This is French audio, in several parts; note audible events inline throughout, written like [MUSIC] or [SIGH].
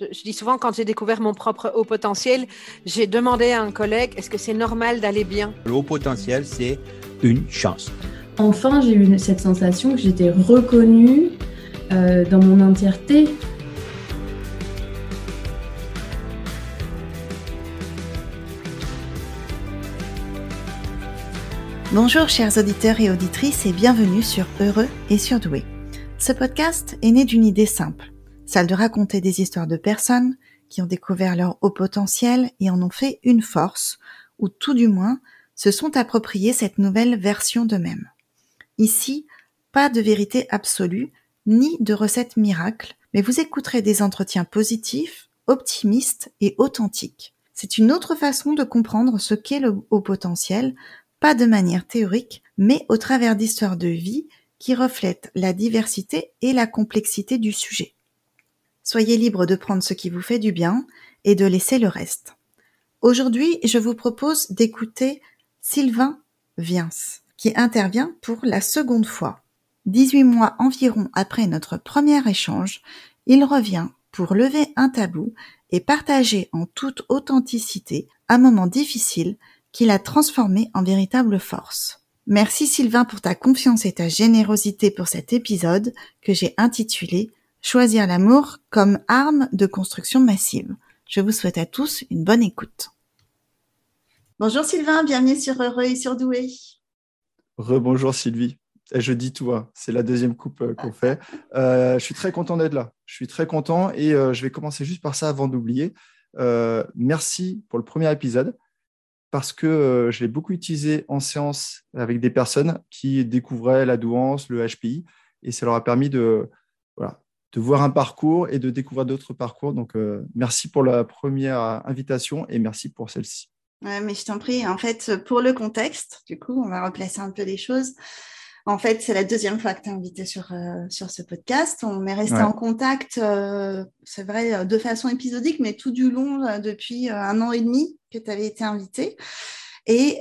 Je, dis souvent, quand j'ai découvert mon propre haut potentiel, j'ai demandé à un collègue, est-ce que c'est normal d'aller bien? Le haut potentiel, c'est une chance. Enfin, j'ai eu cette sensation que j'étais reconnue euh, dans mon entièreté. Bonjour chers auditeurs et auditrices et bienvenue sur Heureux et Surdoué. Ce podcast est né d'une idée simple, celle de raconter des histoires de personnes qui ont découvert leur haut potentiel et en ont fait une force, ou tout du moins se sont appropriés cette nouvelle version d'eux-mêmes. Ici, pas de vérité absolue, ni de recette miracle, mais vous écouterez des entretiens positifs, optimistes et authentiques. C'est une autre façon de comprendre ce qu'est le haut potentiel, pas de manière théorique, mais au travers d'histoires de vie qui reflètent la diversité et la complexité du sujet. Soyez libre de prendre ce qui vous fait du bien et de laisser le reste. Aujourd'hui, je vous propose d'écouter Sylvain Viens, qui intervient pour la seconde fois. 18 mois environ après notre premier échange, il revient pour lever un tabou et partager en toute authenticité un moment difficile qu'il a transformé en véritable force. Merci Sylvain pour ta confiance et ta générosité pour cet épisode que j'ai intitulé Choisir l'amour comme arme de construction massive. Je vous souhaite à tous une bonne écoute. Bonjour Sylvain, bienvenue sur Heureux et Surdoué. Rebonjour Sylvie. Et je dis tout, hein. c'est la deuxième coupe euh, qu'on fait. Euh, je suis très content d'être là. Je suis très content et euh, je vais commencer juste par ça avant d'oublier. merci pour le premier épisode parce que je l'ai beaucoup utilisé en séance avec des personnes qui découvraient la douance, le HPI, et ça leur a permis de, de voir un parcours et de découvrir d'autres parcours. Donc, euh, merci pour la première invitation et merci pour celle-ci. mais je t'en prie. En fait, pour le contexte, du coup, on va replacer un peu les choses. En fait, c'est la deuxième fois que tu es invité sur, euh, sur ce podcast. On est resté en contact, euh, c'est vrai, de façon épisodique, mais tout du long, depuis un an et demi que tu avais été invité. Et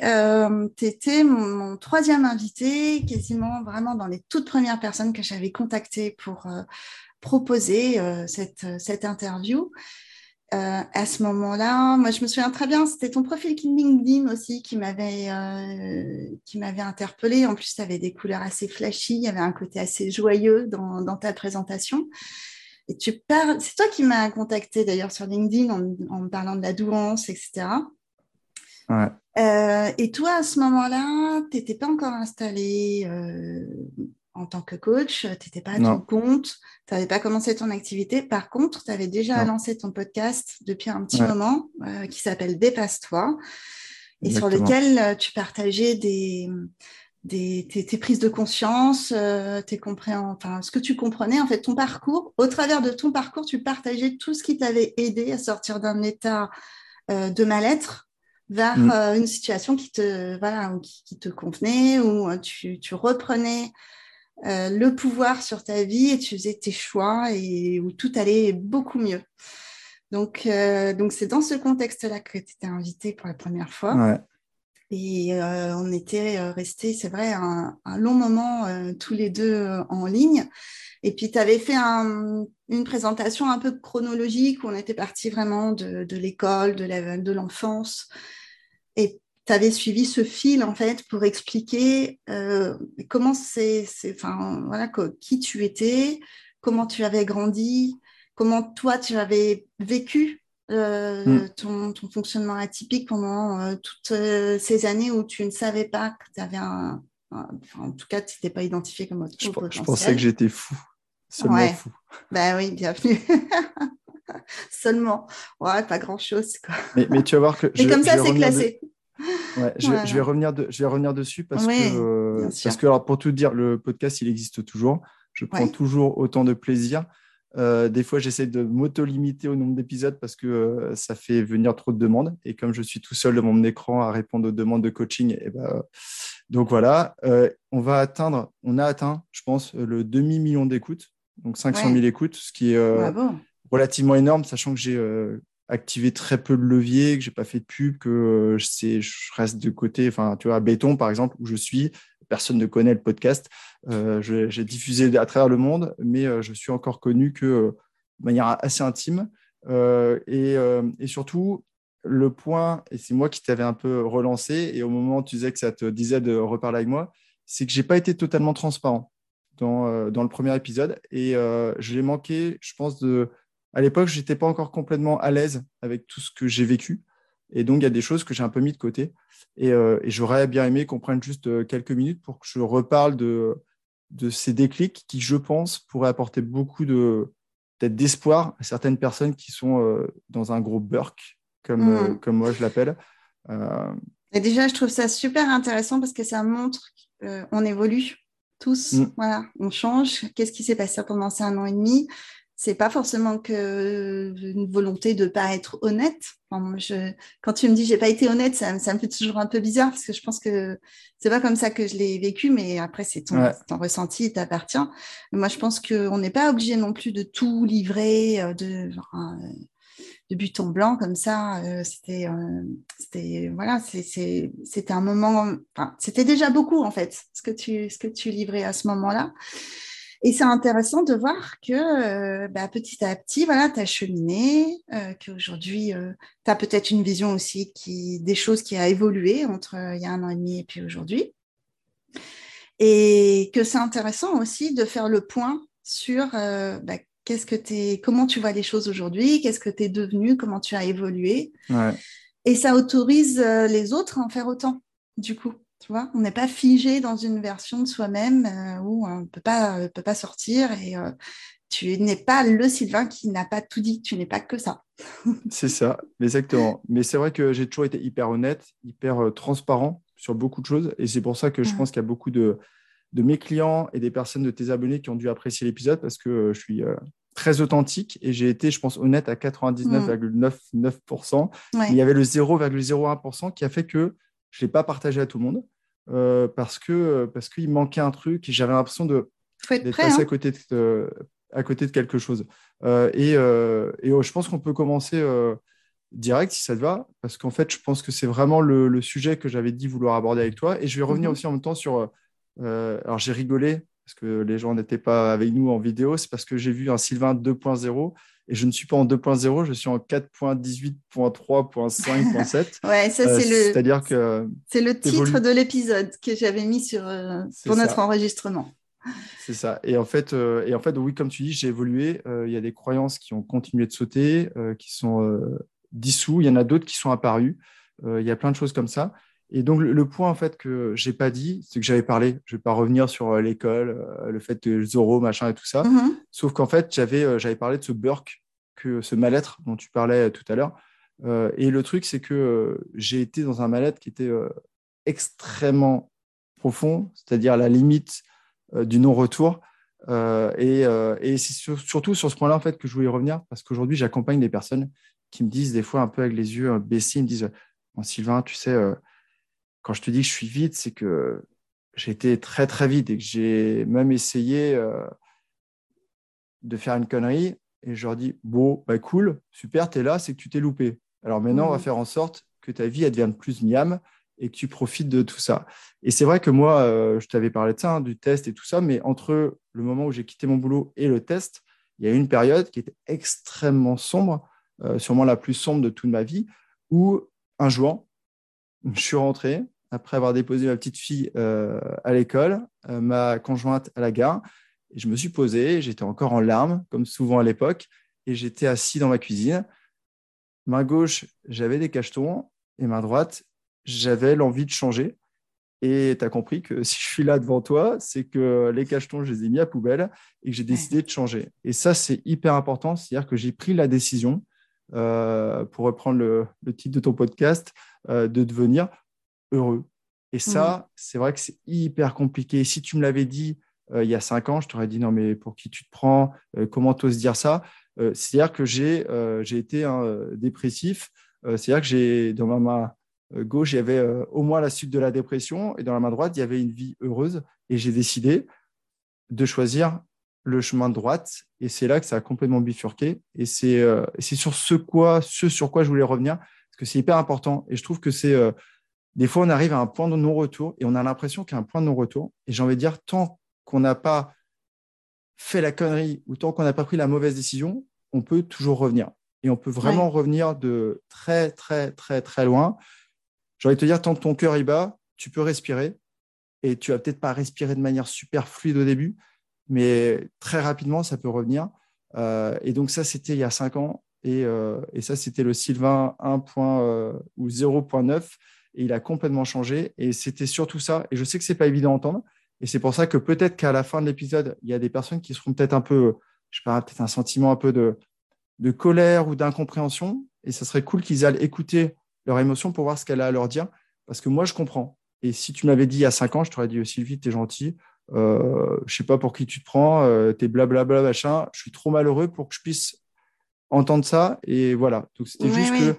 tu étais mon, mon, troisième invité, quasiment vraiment dans les toutes premières personnes que j'avais contactées pour, proposé euh, cette, cette, interview. Euh, à ce moment-là, moi je me souviens très bien, c'était ton profil LinkedIn aussi qui m'avait euh, qui m'avait interpellé. En plus, tu avais des couleurs assez flashy, il y avait un côté assez joyeux dans, dans ta présentation. Et tu parles, c'est toi qui m'as contacté d'ailleurs sur LinkedIn en, en, me parlant de la douance, etc. Ouais. Euh, et toi, à ce moment-là, tu n'étais pas encore installé euh, en tant que coach, tu n'étais pas à ton compte, tu n'avais pas commencé ton activité. Par contre, tu avais déjà lancé ton podcast depuis un petit moment euh, qui s'appelle Dépasse-toi et sur lequel euh, tu partageais des, des, tes, prises de conscience, euh, tes enfin, ce que tu comprenais, en fait, ton parcours. Au travers de ton parcours, tu partageais tout ce qui t'avait aidé à sortir d'un état de mal-être vers mm. une situation qui te, voilà, qui, te convenait, où tu, tu reprenais euh, le pouvoir sur ta vie et tu faisais tes choix et où tout allait beaucoup mieux. Donc, euh, donc c'est dans ce contexte-là que tu étais invité pour la première fois. Et euh, on était restés, c'est vrai, un, long moment tous les deux en ligne. Et puis, tu avais fait une présentation un peu chronologique où on était parti vraiment de, de l'école, de l'enfance. et tu avais suivi ce fil en fait pour expliquer euh, comment c'est, enfin voilà, qui tu étais, comment tu avais grandi, comment toi tu avais vécu euh, mm. ton, ton, fonctionnement atypique pendant euh, toutes ces années où tu ne savais pas que tu avais un, en tout cas, tu n'étais pas identifié comme autre je, je pensais que j'étais fou, seulement fou. Ben oui, bienvenue. [LAUGHS] Seulement, ouais, pas grand chose. Quoi. Mais, mais, tu vas voir que. Et comme ça, c'est classé. Ouais, je, vais revenir de, je vais revenir dessus parce que, euh, parce que alors, pour tout dire, le podcast, il existe toujours. Je prends toujours autant de plaisir. Euh, des fois, j'essaie de m'auto-limiter au nombre d'épisodes parce que euh, ça fait venir trop de demandes. Et comme je suis tout seul devant mon écran à répondre aux demandes de coaching, et eh ben, donc voilà, on va atteindre, on a atteint, je pense, le demi-million d'écoutes, donc 500 000 écoutes, ce qui est relativement énorme, sachant que j'ai activé très peu de leviers, que j'ai pas fait de pub, que euh, je, je reste de côté. Enfin, tu vois, à Béton, par exemple, où je suis, personne ne connaît le podcast. Euh, j'ai diffusé à travers le monde, mais euh, je suis encore connu que de manière assez intime. et, et, surtout, le point, et c'est moi qui t'avais un peu relancé, et au moment où tu disais que ça te disait de reparler avec moi, c'est que j'ai pas été totalement transparent dans, dans le premier épisode. Et je l'ai manqué, je pense, de. À l'époque, je n'étais pas encore complètement à l'aise avec tout ce que j'ai vécu. Et donc, il y a des choses que j'ai un peu mis de côté. Et, et j'aurais bien aimé qu'on prenne juste quelques minutes pour que je reparle de, de ces déclics qui, je pense, pourraient apporter beaucoup de peut-être d'espoir à certaines personnes qui sont euh, dans un gros burk, comme, euh, mm. comme moi je l'appelle. Euh, Et déjà, je trouve ça super intéressant parce que ça montre qu'on évolue tous. Mm. Voilà, on change. Qu'est-ce qui s'est passé pendant ces un an et demi? C'est pas forcément que une volonté de pas être honnête. je, quand tu me dis j'ai pas été honnête, ça, ça, me fait toujours un peu bizarre parce que je pense que c'est pas comme ça que je l'ai vécu, mais après c'est ton, ton, ressenti, il t'appartient. Moi, je pense qu'on n'est pas obligé non plus de tout livrer euh, de, euh, de but en blanc comme ça. Euh, c'était, c'était voilà, c'était un moment. Enfin, c'était déjà beaucoup en fait ce que tu ce que tu livrais à ce moment-là. Et c'est intéressant de voir que euh, bah, petit à petit, voilà, tu as cheminé, euh, qu'aujourd'hui, euh, tu as peut-être une vision aussi qui, des choses qui a évolué entre il y a un an et demi et puis aujourd'hui. Et que c'est intéressant aussi de faire le point sur bah, qu'est-ce que es, comment tu vois les choses aujourd'hui, qu'est-ce que tu es devenu, comment tu as évolué. Et ça autorise les autres à en faire autant, du coup on n'est pas figé dans une version de soi-même euh, où on ne peut pas, peut pas sortir et euh, tu n'es pas le Sylvain qui n'a pas tout dit, tu n'es pas que ça. [LAUGHS] c'est ça, exactement. Mais c'est vrai que j'ai toujours été hyper honnête, hyper euh, transparent sur beaucoup de choses et c'est pour ça que je pense qu'il y a beaucoup de, de mes clients et des personnes de tes abonnés qui ont dû apprécier l'épisode parce que je suis très authentique et j'ai été, je pense, honnête à 99,99%. Il y avait le 0,01% qui a fait que je ne l'ai pas partagé à tout le monde. Euh, parce que euh, parce qu'il manquait un truc et j'avais l'impression de d'être passé à, hein. côté de, à côté de quelque chose. Euh, et, et je pense qu'on peut commencer direct si ça te va, parce qu'en fait, je pense que c'est vraiment le, le sujet que j'avais dit vouloir aborder avec toi. Et je vais revenir mhm. aussi en même temps sur. alors, j'ai rigolé parce que les gens n'étaient pas avec nous en vidéo, c'est parce que j'ai vu un Sylvain 2.0 et je ne suis pas en 2.0, je suis en 4.18.3.5.7. [LAUGHS] ouais, ça c'est le. C'est-à-dire que. C'est le titre de l'épisode que j'avais mis sur euh, pour notre enregistrement. C'est ça. Et en fait, euh, et en fait, oui, comme tu dis, j'ai évolué. Euh, il y a des croyances qui ont continué de sauter, qui sont dissous. Il y en a d'autres qui sont apparues. il y a plein de choses comme ça. Et donc, le, point, en fait, que j'ai pas dit, c'est que j'avais parlé, je vais pas revenir sur euh, l'école, euh, le fait de Zoro, machin et tout ça. Mm-hmm. Sauf qu'en fait, j'avais euh, j'avais parlé de ce burk, que, ce mal-être dont tu parlais tout à l'heure. et le truc, c'est que j'ai été dans un mal-être qui était extrêmement profond, c'est-à-dire la limite du non-retour. et, et c'est surtout sur ce point-là, en fait, que je voulais revenir, parce qu'aujourd'hui, j'accompagne des personnes qui me disent des fois un peu avec les yeux baissés, ils me disent, Sylvain, tu sais, quand je te dis que je suis vite, c'est que j'ai été très très vite et que j'ai même essayé euh, de faire une connerie et je leur dis bon bah cool super tu es là c'est que tu t'es loupé alors maintenant on va mmh. faire en sorte que ta vie elle devienne plus miam et que tu profites de tout ça et c'est vrai que moi euh, je t'avais parlé de ça hein, du test et tout ça mais entre le moment où j'ai quitté mon boulot et le test il y a eu une période qui était extrêmement sombre euh, sûrement la plus sombre de toute ma vie où un jour je suis rentré après avoir déposé ma petite fille euh, à l'école, euh, ma conjointe à la gare. Et je me suis posé, j'étais encore en larmes, comme souvent à l'époque, et j'étais assis dans ma cuisine. Main gauche, j'avais des cachetons, et main droite, j'avais l'envie de changer. Et tu as compris que [LAUGHS] si je suis là devant toi, c'est que les cachetons, je les ai mis à poubelle et que j'ai décidé de changer. Et ça, c'est hyper important. C'est-à-dire que j'ai pris la décision, euh, pour reprendre le, titre de ton podcast, de devenir heureux. Et ça, mmh. c'est vrai que c'est hyper compliqué. Si tu me l'avais dit euh, il y a cinq ans, je t'aurais dit non, mais pour qui tu te prends euh, Comment tu oses dire ça euh, C'est-à-dire que j'ai j'ai été un dépressif. C'est-à-dire que j'ai dans ma main gauche, il y avait au moins la suite de la dépression et dans la main droite, il y avait une vie heureuse. Et j'ai décidé de choisir le chemin de droite. Et c'est là que ça a complètement bifurqué. Et c'est sur ce, quoi, ce sur quoi je voulais revenir, parce que c'est hyper important. Et je trouve que c'est des fois, on arrive à un point de non-retour et on a l'impression qu'il y a un point de non-retour. Et j'ai envie de dire, tant qu'on n'a pas fait la connerie ou tant qu'on n'a pas pris la mauvaise décision, on peut toujours revenir. et on peut vraiment revenir de très, très, très, très loin. J'ai envie de te dire, tant que ton cœur y bat, tu peux respirer et tu vas peut-être pas respirer de manière super fluide au début, mais très rapidement, ça peut revenir. Euh, et donc, ça, c'était il y a cinq ans. Et, euh, et ça, c'était le Sylvain 1. Euh, ou 0.9. Et il a complètement changé. Et c'était surtout ça. Et je sais que c'est pas évident à entendre. Et c'est pour ça que peut-être qu'à la fin de l'épisode, il y a des personnes qui seront peut-être un peu, je sais pas, peut-être un sentiment un peu de, de colère ou d'incompréhension. Et ça serait cool qu'ils aillent écouter leur émotion pour voir ce qu'elle a à leur dire. Parce que moi, je comprends. Et si tu m'avais dit il y a cinq ans, je t'aurais dit oh, Sylvie, tu es gentil. Euh, je sais pas pour qui tu te prends, euh, tu es blablabla, machin. Je suis trop malheureux pour que je puisse entendre ça. Et voilà. Donc, c'était juste que.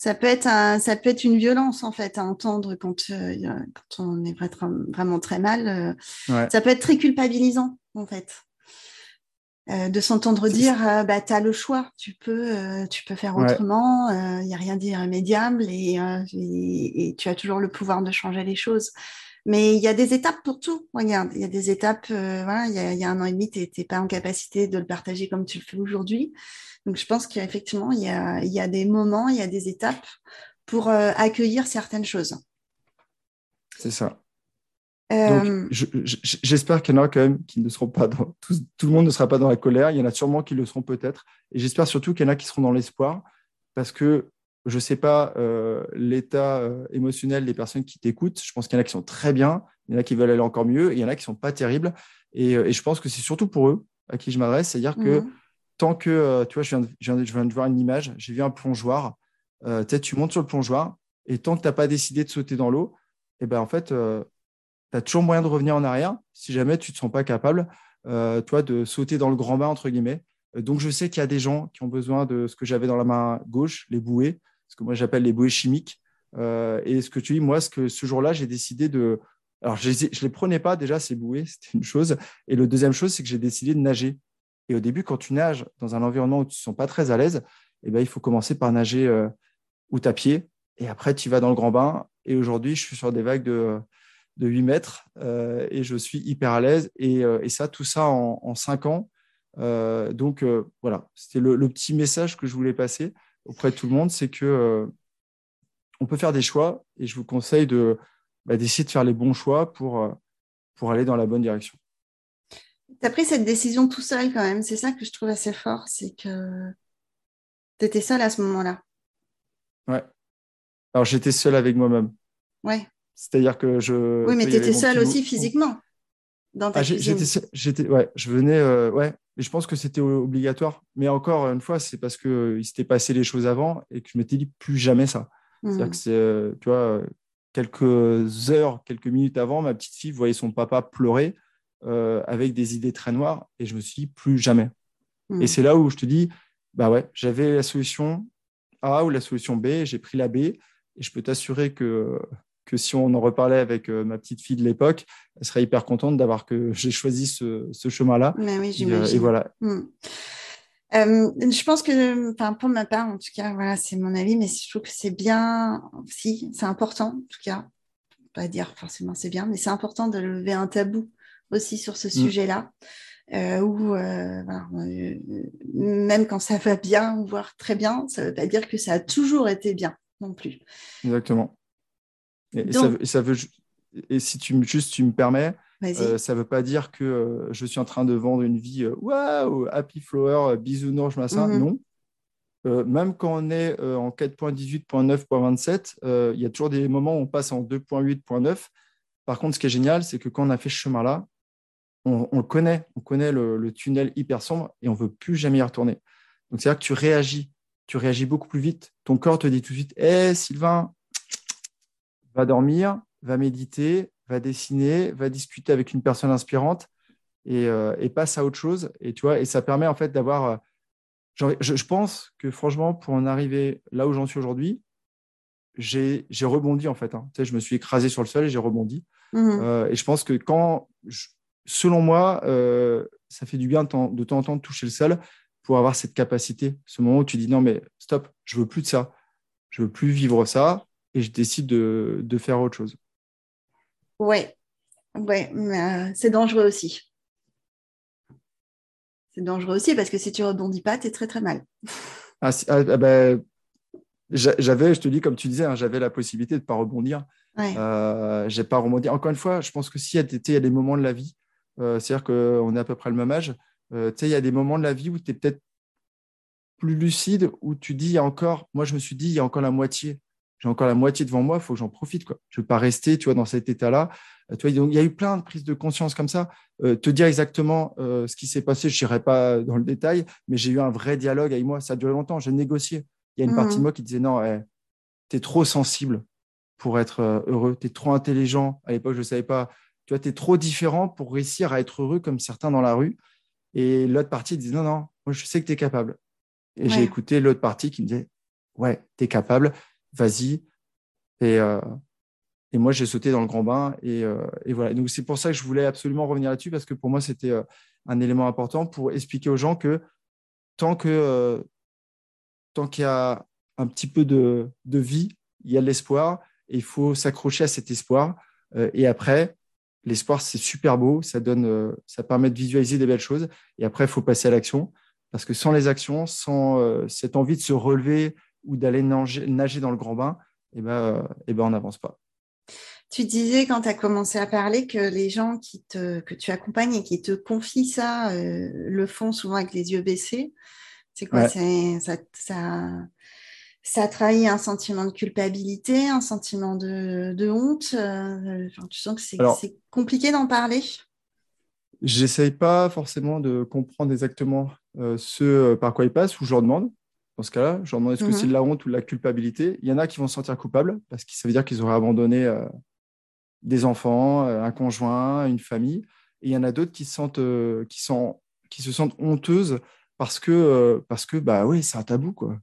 Ça peut, être ça peut être une violence, en fait, à entendre quand, euh, quand on est vraiment très mal. Euh, ça peut être très culpabilisant, en fait. Euh, de s'entendre dire bah, tu as le choix, tu peux, tu peux faire autrement, il n'y a rien d'irrémédiable et, et, tu as toujours le pouvoir de changer les choses. Mais il y a des étapes pour tout. Regarde, il y a des étapes, voilà, il y, a, un an et demi, tu n'étais pas en capacité de le partager comme tu le fais aujourd'hui. Donc je pense qu'effectivement, il y a, y a des moments, il y a des étapes pour accueillir certaines choses. C'est ça. Euh, j'espère qu'il y en a quand même qui ne seront pas dans. Tout, le monde ne sera pas dans la colère. Il y en a sûrement qui le seront peut-être. Et j'espère surtout qu'il y en a qui seront dans l'espoir parce que je ne sais pas euh, l'état euh, émotionnel des personnes qui t'écoutent. Je pense qu'il y en a qui sont très bien, il y en a qui veulent aller encore mieux, et il y en a qui ne sont pas terribles. Et, je pense que c'est surtout pour eux à qui je m'adresse. C'est-à-dire que mhm. Tant que, tu vois, je viens, de, voir une image, j'ai vu un plongeoir. peut-être tu montes sur le plongeoir, et tant que tu n'as pas décidé de sauter dans l'eau, et eh ben en fait, tu as toujours moyen de revenir en arrière si jamais tu ne te sens pas capable, euh, toi, de sauter dans le grand bain, entre guillemets. Euh, donc, je sais qu'il y a des gens qui ont besoin de ce que j'avais dans la main gauche, les bouées, ce que moi j'appelle les bouées chimiques. Euh, et ce que tu dis, moi, ce, que, ce jour-là, j'ai décidé de. Alors, je ne les, prenais pas déjà, ces bouées, [LAUGHS] c'était une chose. Et le deuxième chose, c'est que j'ai décidé de nager. Et au début, quand tu nages dans un environnement où tu ne te sens pas très à l'aise, eh ben, il faut commencer par nager euh, ou. Et après, tu vas dans le grand bain. Et aujourd'hui, je suis sur des vagues de de 8 mètres euh, et je suis hyper à l'aise. Et, euh, ça, tout ça en, en 5 ans. Euh, donc voilà, c'était le, petit message que je voulais passer auprès de tout le monde, c'est que on peut faire des choix et je vous conseille de bah, d'essayer de faire les bons choix pour, pour aller dans la bonne direction. Tu as pris cette décision tout seul quand même, c'est ça que je trouve assez fort, c'est que tu étais seul à ce moment-là. Ouais. Alors j'étais seul avec moi-même. Ouais. C'est-à-dire que je. Oui, mais tu étais seul aussi physiquement dans ta ah, J'étais, ouais, je venais, euh, ouais, et je pense que c'était obligatoire. Mais encore une fois, c'est parce qu'il euh, s'était passé les choses avant et que je m'étais dit plus jamais ça. C'est-à-dire hmm. que c'est, euh, tu vois, quelques heures, quelques minutes avant, ma petite fille voyait son papa pleurer avec des idées très noires et je me suis dit plus jamais. Et hmm. c'est là où je te dis, bah ouais, j'avais la solution A ou la solution B, j'ai pris la B et je peux t'assurer que que si on en reparlait avec euh, ma petite fille de l'époque, elle serait hyper contente d'avoir que [LAUGHS] j'ai choisi ce, chemin-là. Mais oui, euh, j'imagine. Et, voilà. Hmm. Euh, je pense que, enfin, pour ma part, en tout cas, voilà, c'est mon avis, mais je trouve que c'est bien, si, c'est important, en tout cas, pas dire forcément c'est bien, mais c'est important de lever un tabou aussi sur ce hmm. sujet-là. où même quand ça va bien, voire très bien, ça ne veut pas dire que ça a toujours été bien non plus. Exactement. Et, ça, veut, et si tu, juste tu me permets, euh, ça ne veut pas dire que euh, je suis en train de vendre une vie euh, waouh, happy flower, bisounours, machin. Mm Non. même quand on est en 4.18.9.27, il y a toujours des moments où on passe en 2.8.9. Par contre, ce qui est génial, c'est que quand on a fait ce chemin-là, on, le connaît, on connaît le, tunnel hyper sombre et on ne veut plus jamais y retourner. Donc, c'est-à-dire que tu réagis, tu réagis beaucoup plus vite. Ton corps te dit tout de suite Hé, Sylvain, va dormir, va méditer, va dessiner, va discuter avec une personne inspirante et, euh, passe à autre chose. Et, tu vois, et ça permet en fait d'avoir. Euh, je, pense que franchement, pour en arriver là où j'en suis aujourd'hui, j'ai rebondi en fait. Hein. Tu sais, je me suis écrasé sur le sol et j'ai rebondi. Mmh. Euh, et je pense que quand, selon moi, ça fait du bien de, de temps en temps de toucher le sol pour avoir cette capacité, ce moment où tu dis non mais stop, je veux plus de ça, je veux plus vivre ça, et je décide de, de faire autre chose. Ouais, ouais, mais euh, c'est dangereux aussi. C'est dangereux aussi parce que si tu rebondis pas, tu es très très mal. [LAUGHS] ah, ben, j'avais, je te dis, comme tu disais, hein, j'avais la possibilité de ne pas rebondir. Ouais. Euh, j'ai pas rebondi. Encore une fois, je pense que s'il y, a des moments de la vie, euh, c'est-à-dire qu'on est à peu près le même âge, euh, il y a des moments de la vie où tu es peut-être plus lucide, où tu dis, il y a encore, moi je me suis dit, il y a encore la moitié. J'ai encore la moitié devant moi, il faut que j'en profite. Quoi. Je ne veux pas rester tu vois, dans cet état-là. Euh, tu vois, il y a eu plein de prises de conscience comme ça. Euh, te dire exactement ce qui s'est passé, je n'irai pas dans le détail, mais j'ai eu un vrai dialogue avec moi. Ça a duré longtemps, j'ai négocié. Il y a une partie de mmh. moi qui disait, non, eh, tu es trop sensible pour être heureux, tu es trop intelligent. À l'époque, je ne savais pas. Tu vois, tu es trop différent pour réussir à être heureux comme certains dans la rue. Et l'autre partie disait, non, non, moi, je sais que tu es capable. Et j'ai écouté l'autre partie qui me disait Ouais, tu es capable, vas-y. Et, euh, et moi, j'ai sauté dans le grand bain. Et, euh, et voilà. Donc, c'est pour ça que je voulais absolument revenir là-dessus parce que pour moi, c'était euh, un élément important pour expliquer aux gens que tant que tant qu'il y a un petit peu de, de vie, il y a de l'espoir et il faut s'accrocher à cet espoir. et après, l'espoir, c'est super beau, ça, donne, ça permet de visualiser des belles choses. Et après, il faut passer à l'action. Parce que sans les actions, sans euh, cette envie de se relever ou d'aller nager, dans le grand bain, eh ben, euh, eh ben, on n'avance pas. Tu disais quand tu as commencé à parler que les gens qui te, que tu accompagnes et qui te confient ça euh, le font souvent avec les yeux baissés. C'est quoi? Ça, ça, ça, trahit un sentiment de culpabilité, un sentiment de, honte. tu sens que c'est compliqué d'en parler J'essaye pas forcément de comprendre exactement euh, ce euh, par quoi ils passent ou je leur demande. Dans ce cas-là, je leur demande est-ce que c'est de la honte ou de la culpabilité? Il y en a qui vont se sentir coupables parce que ça veut dire qu'ils auraient abandonné euh, des enfants, un conjoint, une famille. Et il y en a d'autres qui, sentent, qui, sont, qui se sentent honteuses parce que, parce que bah oui, c'est un tabou. quoi.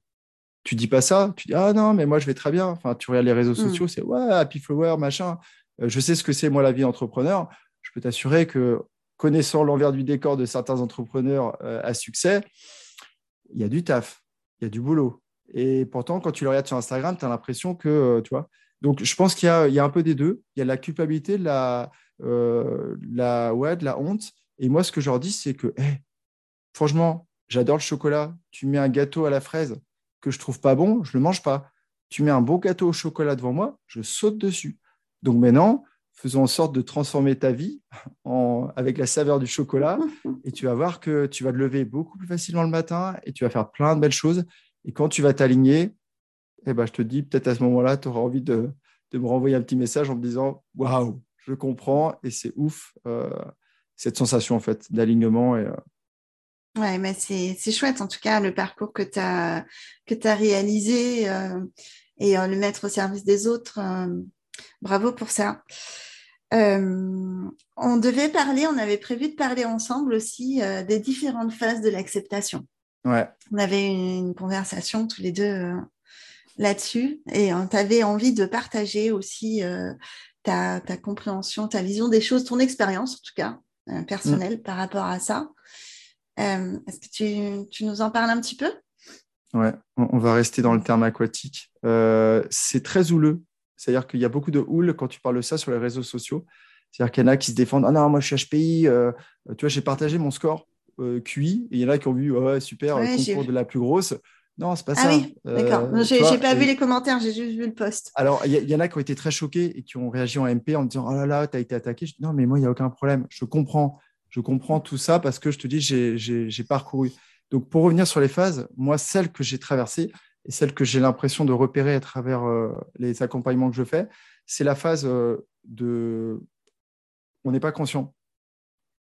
Tu dis pas ça, tu dis ah non, mais moi je vais très bien. Enfin, tu regardes les réseaux mmh. sociaux, c'est ouais, happy flower, machin. je sais ce que c'est moi la vie d'entrepreneur. Je peux t'assurer que connaissant l'envers du décor de certains entrepreneurs euh, à succès, il y a du taf, il y a du boulot. Et pourtant, quand tu le regardes sur Instagram, tu as l'impression que, euh, tu vois. Donc, je pense qu'il y, a un peu des deux. Il y a la culpabilité, la, euh, la, ouais, de la honte. Et moi, ce que je leur dis, c'est que, franchement, j'adore le chocolat. Tu mets un gâteau à la fraise que je trouve pas bon, je le mange pas. Tu mets un bon gâteau au chocolat devant moi, je saute dessus. Donc maintenant, faisons en sorte de transformer ta vie [LAUGHS] avec la saveur du chocolat et tu vas voir que tu vas te lever beaucoup plus facilement le matin et tu vas faire plein de belles choses. Et quand tu vas t'aligner, eh ben, je te dis, peut-être à ce moment-là, tu auras envie de, de, me renvoyer un petit message en me disant Waouh, je comprends et c'est ouf euh, cette sensation en fait d'alignement. Et, euh, Ouais, mais c'est chouette en tout cas le parcours que tu as, que réalisé euh, et le mettre au service des autres. bravo pour ça. Euh, on devait parler, on avait prévu de parler ensemble aussi euh, des différentes phases de l'acceptation. Ouais. On avait une, conversation tous les deux euh, là-dessus et on t'avait envie de partager aussi ta, compréhension, ta vision des choses, ton expérience en tout cas personnelle mm. par rapport à ça. Est-ce que tu, nous en parles un petit peu? Ouais, on, va rester dans le terme aquatique. c'est très houleux c'est-à-dire qu'il y a beaucoup de houle quand tu parles de ça sur les réseaux sociaux. C'est-à-dire qu'il y en a qui se défendent Ah non, moi je suis HPI. Euh, tu vois, j'ai partagé mon score euh, QI et il y en a qui ont vu Ouais, super, le concours de la plus grosse. Non, c'est pas ah ça. Oui, d'accord. Euh, j'ai pas vu les commentaires, j'ai juste vu le post. Alors, il y, en a qui ont été très choqués et qui ont réagi en MP en me disant Oh là là, tu as été attaqué. Je dis Non, mais moi, il n'y a aucun problème. Je comprends. Je comprends tout ça parce que je te dis, j'ai parcouru. Donc, pour revenir sur les phases, moi, celle que j'ai traversée, et celle que j'ai l'impression de repérer à travers euh, les accompagnements que je fais, c'est la phase euh, de on n'est pas conscient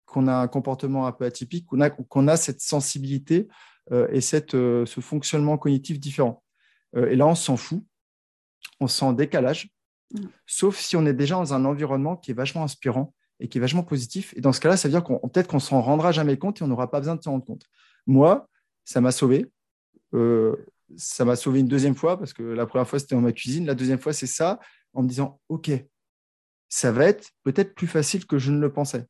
qu'on a un comportement un peu atypique, qu'on a, qu'on a cette sensibilité euh, et cette, ce fonctionnement cognitif différent. et là, on s'en fout, on se sent en décalage, mm. sauf si on est déjà dans un environnement qui est vachement inspirant et qui est vachement positif. Et dans ce cas-là, ça veut dire qu'on peut-être qu'on s'en rendra jamais compte et on n'aura pas besoin de s'en rendre compte. Moi, ça m'a sauvé ça m'a sauvé une deuxième fois parce que la première fois, c'était dans ma cuisine. La deuxième fois, c'est ça, en me disant, OK, ça va être peut-être plus facile que je ne le pensais.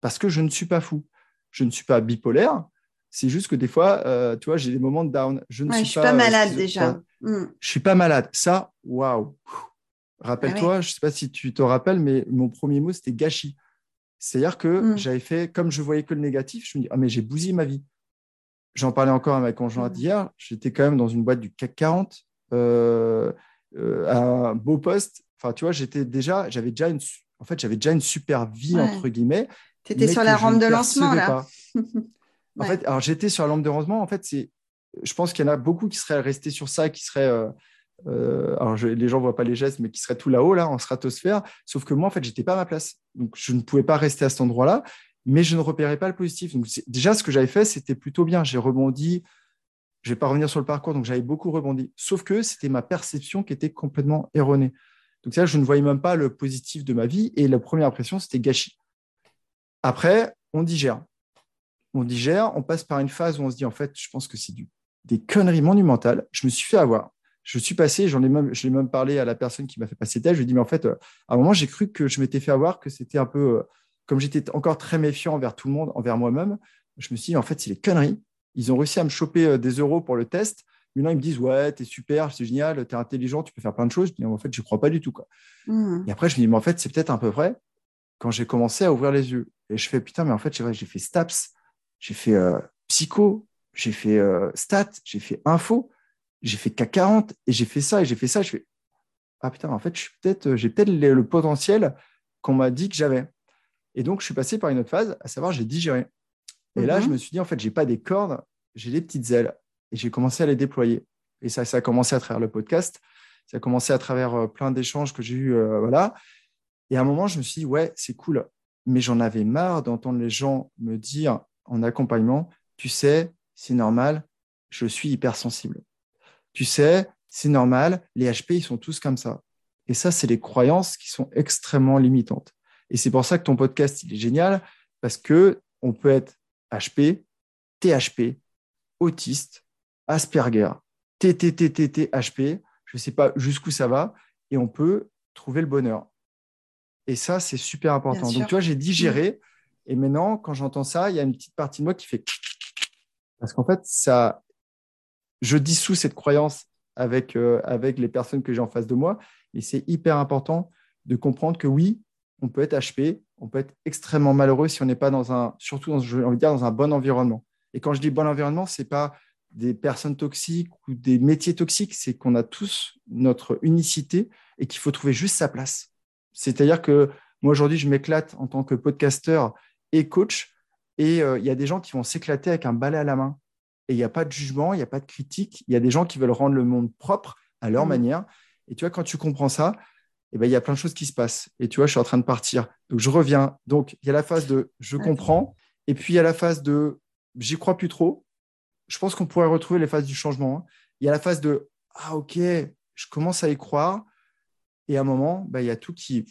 Parce que je ne suis pas fou. Je ne suis pas bipolaire. C'est juste que des fois, euh, tu vois, j'ai des moments de down. Je ne suis, pas, malade déjà. Je ne suis pas malade. Ça, waouh. Rappelle-toi, ah je ne sais pas si tu te rappelles, mais mon premier mot, c'était gâchis. C'est-à-dire que mm. j'avais fait, comme je voyais que le négatif, je me dis, ah, mais j'ai bousillé ma vie j'en parlais encore à ma conjointe hier, j'étais quand même dans une boîte du CAC 40, euh, euh, un beau poste. Enfin, tu vois, j'étais déjà, j'avais déjà une, en fait, j'avais déjà une super vie, entre guillemets. Tu étais sur la rampe de lancement, là. [LAUGHS] En fait, alors j'étais sur la lampe de lancement. En fait, c'est, je pense qu'il y en a beaucoup qui seraient restés sur ça, qui seraient, euh, alors les gens voient pas les gestes, mais qui seraient tout là-haut, là, en stratosphère. Sauf que moi, en fait, j'étais pas à ma place. Donc, je ne pouvais pas rester à cet endroit-là mais je ne repérais pas le positif. Donc, déjà, ce que j'avais fait, c'était plutôt bien. J'ai rebondi. Je vais pas revenir sur le parcours, donc j'avais beaucoup rebondi. Sauf que c'était ma perception qui était complètement erronée. Donc, ça, je ne voyais même pas le positif de ma vie. Et la première impression, c'était gâchis. Après, on digère. On digère, on passe par une phase où on se dit, en fait, je pense que c'est des conneries monumentales. Je me suis fait avoir. Je suis passé, j'en ai même, je l'ai même parlé à la personne qui m'a fait passer tel. Je lui ai dit, mais en fait, euh, à un moment, j'ai cru que je m'étais fait avoir, que c'était un peu euh, comme j'étais encore très méfiant envers tout le monde, envers moi-même, je me suis dit, en fait, c'est les conneries. Ils ont réussi à me choper euh, des euros pour le test. Maintenant, ils me disent, ouais, t'es super, c'est génial, t'es intelligent, tu peux faire plein de choses. Je dis, en fait, je ne crois pas du tout. Quoi. Mmh. Et après, je me dis, mais en fait, c'est peut-être un peu vrai quand j'ai commencé à ouvrir les yeux. Et je fais, putain, mais en fait, j'ai fait STAPS, j'ai fait euh, psycho, j'ai fait euh, stats, j'ai fait info, j'ai fait CAC 40 et j'ai fait ça et j'ai fait ça. Je fais, ah putain, en fait, j'ai peut-être peut le potentiel qu'on m'a dit que j'avais. Et donc, je suis passé par une autre phase, à savoir, j'ai digéré. Et là, je mhm. me suis dit, en fait, je n'ai pas des cordes, j'ai des petites ailes. Et j'ai commencé à les déployer. Et ça, ça a commencé à travers le podcast. Ça a commencé à travers euh, plein d'échanges que j'ai eus. Euh, voilà. Et à un moment, je me suis dit, ouais, c'est cool. Mais j'en avais marre d'entendre les gens me dire en accompagnement, tu sais, c'est normal, je suis hypersensible. Tu sais, c'est normal, les HP, ils sont tous comme ça. Et ça, c'est les croyances qui sont extrêmement limitantes. Et c'est pour ça que ton podcast, il est génial, parce que on peut être HP, THP, autiste, Asperger, TTTTT, HP, je ne sais pas jusqu'où ça va, et on peut trouver le bonheur. Et ça, c'est super important. Donc, tu vois, j'ai digéré, et maintenant, quand j'entends ça, il y a une petite partie de moi qui fait parce qu'en fait, ça, je dissous cette croyance avec, euh, avec les personnes que j'ai en face de moi, et c'est hyper important de comprendre que oui, on peut être HP, on peut être extrêmement malheureux si on n'est pas dans un, surtout dans un bon environnement. Et quand je dis bon environnement, ce n'est pas des personnes toxiques ou des métiers toxiques, c'est qu'on a tous notre unicité et qu'il faut trouver juste sa place. C'est-à-dire que moi, aujourd'hui, je m'éclate en tant que podcasteur et coach, et euh, il y a des gens qui vont s'éclater avec un balai à la main. Et il n'y a pas de jugement, il n'y a pas de critique, il y a des gens qui veulent rendre le monde propre à leur mmh. manière. Et tu vois, quand tu comprends ça, eh ben, il y a plein de choses qui se passent. Et tu vois, je suis en train de partir. Donc, je reviens. Donc, il y a la phase de je comprends. Et puis, il y a la phase de j'y crois plus trop. Je pense qu'on pourrait retrouver les phases du changement. Hein. Il y a la phase de ah, ok, je commence à y croire. Et à un moment, ben, il y a tout qui.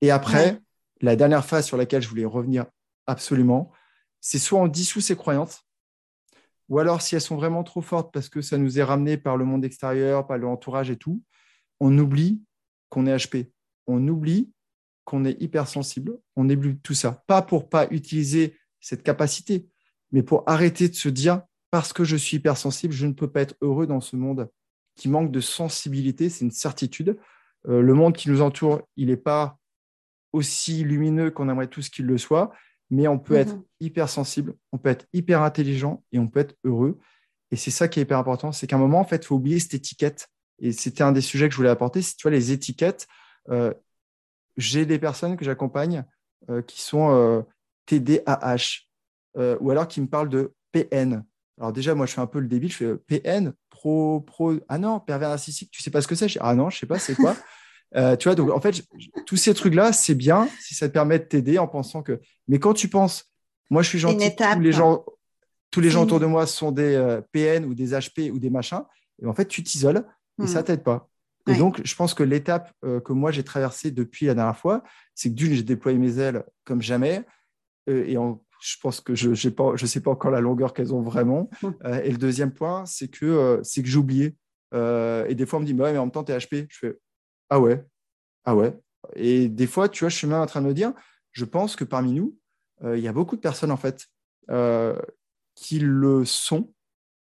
Et après, la dernière phase sur laquelle je voulais revenir absolument, c'est soit on dissout ses croyances, ou alors si elles sont vraiment trop fortes parce que ça nous est ramené par le monde extérieur, par l'entourage et tout, on oublie qu'on est HP. On oublie qu'on est hypersensible. On oublie tout ça. Pas pour pas utiliser cette capacité, mais pour arrêter de se dire parce que je suis hypersensible, je ne peux pas être heureux dans ce monde qui manque de sensibilité. C'est une certitude. Euh, le monde qui nous entoure, il n'est pas aussi lumineux qu'on aimerait tous qu'il le soit, mais on peut être mhm. hypersensible, on peut être hyper intelligent et on peut être heureux. Et c'est ça qui est hyper important, c'est qu'à un moment, en fait, il faut oublier cette étiquette et c'était un des sujets que je voulais apporter, c'est tu vois, les étiquettes. Euh, j'ai des personnes que j'accompagne euh, qui sont euh, TDAH ou alors qui me parlent de PN. Alors déjà, moi, je fais un peu le débile, je fais PN, pro, pro, ah non, pervers narcissique, tu sais pas ce que c'est? Ah non, je sais pas, c'est quoi? [LAUGHS] Tu vois, donc en fait, tous ces trucs-là, c'est bien si ça te permet de t'aider en pensant que. Mais quand tu penses, moi, je suis gentil, tous les gens, tous les gens autour de moi sont des PN ou des HP ou des machins, et en fait, tu t'isoles et ça hmm. t'aide pas. Et donc, je pense que l'étape euh, que moi j'ai traversée depuis la dernière fois, c'est que d'une, j'ai déployé mes ailes comme jamais. Euh, et je pense que je ne sais pas encore la longueur qu'elles ont vraiment. [LAUGHS] Hmm. Euh, et le deuxième point, c'est que, c'est que j'ai oublié. et des fois, on me dit, mais, ouais, mais en même temps, tu es HP. Je fais, ah ouais, ah ouais. Et des fois, tu vois, je suis même en train de me dire, je pense que parmi nous, il y a beaucoup de personnes, en fait, qui le sont,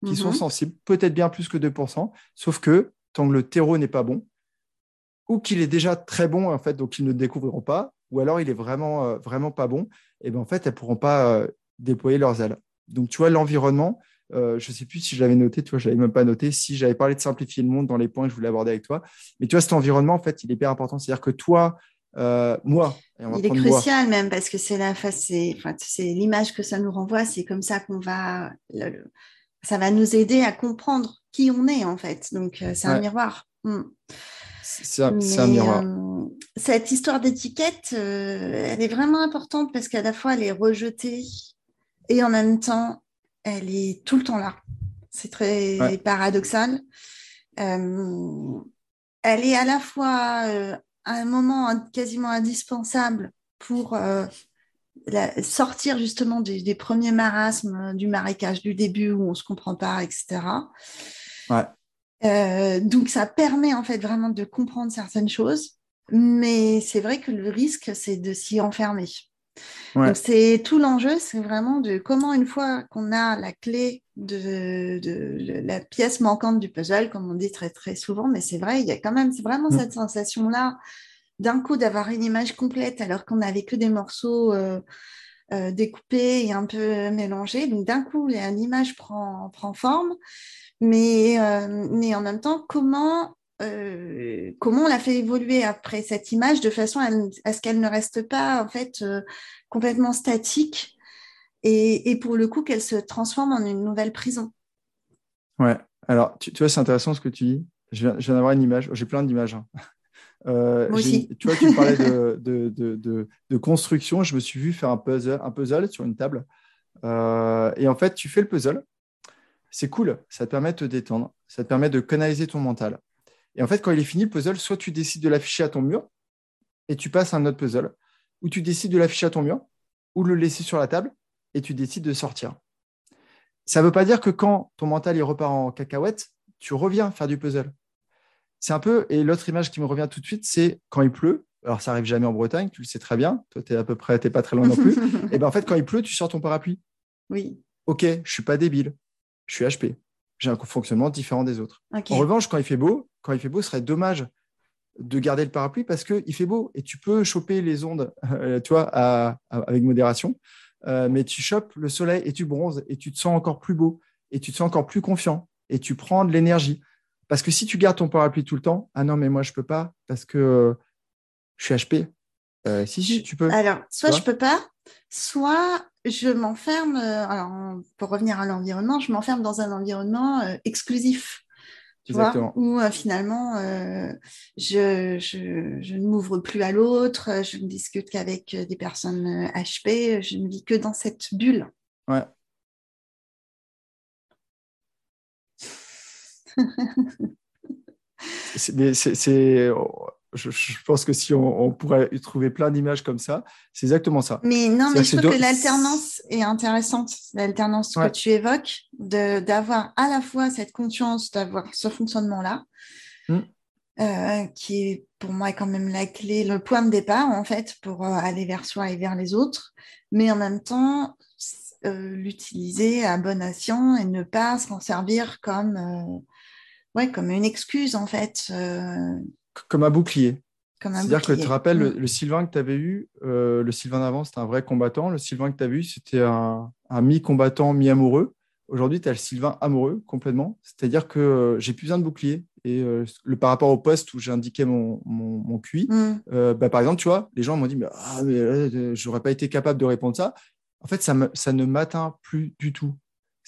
qui sont mhm. sensibles, peut-être bien plus que 2%, sauf que tant que le terreau n'est pas bon, ou qu'il est déjà très bon, en fait, donc ils ne découvriront pas, ou alors il est vraiment, euh, vraiment pas bon, et bien en fait, elles ne pourront pas euh, déployer leurs ailes. Donc, tu vois, l'environnement, je ne sais plus si je l'avais noté, tu vois, je l'avais même pas noté, si j'avais parlé de simplifier le monde dans les points que je voulais aborder avec toi. Mais tu vois, cet environnement, en fait, il est hyper important. C'est-à-dire que toi, moi, il est crucial même parce que c'est la c'est l'image que ça nous renvoie. C'est comme ça qu'on va, ça va nous aider à comprendre qui on est en fait. Donc c'est un miroir. Hmm. C'est un, miroir. Euh, cette histoire d'étiquette, euh, elle est vraiment importante parce qu'à la fois, elle est rejetée et en même temps, elle est tout le temps là. C'est très paradoxal. Euh, elle est à la fois à un moment quasiment indispensable pour sortir justement des, des, premiers marasmes du marécage du début où on ne se comprend pas, etc. Ouais. Euh, donc ça permet en fait vraiment de comprendre certaines choses, mais c'est vrai que le risque, c'est de s'y enfermer. Donc c'est tout l'enjeu, c'est vraiment de comment une fois qu'on a la clé de, de, la pièce manquante du puzzle, comme on dit très très souvent, mais c'est vrai, il y a quand même vraiment mm. cette sensation là d'un coup d'avoir une image complète alors qu'on n'avait que des morceaux euh, euh, découpés et un peu mélangés. Donc d'un coup, l'image prend, prend forme. Mais, euh, mais en même temps, comment, euh, comment on l'a fait évoluer après cette image de façon à, ce qu'elle ne reste pas en fait euh, complètement statique et, et, pour le coup qu'elle se transforme en une nouvelle prison. Ouais, alors tu, tu vois, c'est intéressant ce que tu dis. Je viens, d'avoir une image, j'ai plein d'images. Hein. [LAUGHS] Moi aussi. Tu vois, tu parlais de, de, de, de, construction. Je me suis vu faire un puzzle, un puzzle sur une table. et en fait, tu fais le puzzle c'est cool, ça te permet de te détendre, ça te permet de canaliser ton mental. Et en fait, quand il est fini le puzzle, soit tu décides de l'afficher à ton mur et tu passes à un autre puzzle, ou tu décides de l'afficher à ton mur, ou le laisser sur la table et tu décides de sortir. Ça ne veut pas dire que quand ton mental il repart en cacahuète, tu reviens faire du puzzle. C'est un peu, et l'autre image qui me revient tout de suite, c'est quand il pleut. Alors, ça arrive jamais en Bretagne, tu le sais très bien. Toi, tu es à peu près, tu pas très loin non plus. [LAUGHS] et bien, en fait, quand il pleut, tu sors ton parapluie. Oui. Ok, je ne suis pas débile je suis HP. J'ai un fonctionnement différent des autres. En revanche, quand il fait beau, quand il fait beau, ce serait dommage de garder le parapluie parce qu'il fait beau et tu peux choper les ondes, euh, tu vois, avec modération. Euh, mais tu chopes le soleil et tu bronzes et tu te sens encore plus beau et tu te sens encore plus confiant et tu prends de l'énergie. Parce que si tu gardes ton parapluie tout le temps, ah non, mais moi je peux pas parce que je suis HP. Euh, si, si, tu peux. Alors, soit je peux pas, soit je m'enferme, euh, alors pour revenir à l'environnement, je m'enferme dans un environnement euh, exclusif. Tu vois, où finalement, je, je, ne m'ouvre plus à l'autre, je ne discute qu'avec des personnes HP, je ne vis que dans cette bulle. Ouais. [LAUGHS] c'est je, pense que si on, pourrait trouver plein d'images comme ça, c'est exactement ça. Mais non, mais je trouve que l'alternance est intéressante, l'alternance que tu évoques, d'avoir à la fois cette conscience d'avoir ce fonctionnement-là, hmm. euh, qui est pour moi quand même la clé, le point de départ en fait pour euh, aller vers soi et vers les autres, mais en même temps euh, l'utiliser à bon escient et ne pas s'en servir comme, ouais, comme une excuse en fait comme un bouclier. C'est-à-dire que tu te rappelles, mm. le, Sylvain que tu avais eu, euh, le Sylvain d'avant, c'était un vrai combattant. Le Sylvain que tu as vu, c'était un, mi-combattant, mi-amoureux. Aujourd'hui, tu as le Sylvain amoureux complètement. C'est-à-dire que euh, j'ai plus besoin de bouclier. Et euh, le, par rapport au poste où j'ai indiqué mon, mon, QI, mm. bah, par exemple, tu vois, les gens m'ont dit, mais, ah, mais j'aurais pas été capable de répondre ça. En fait, ça, ça ne m'atteint plus du tout.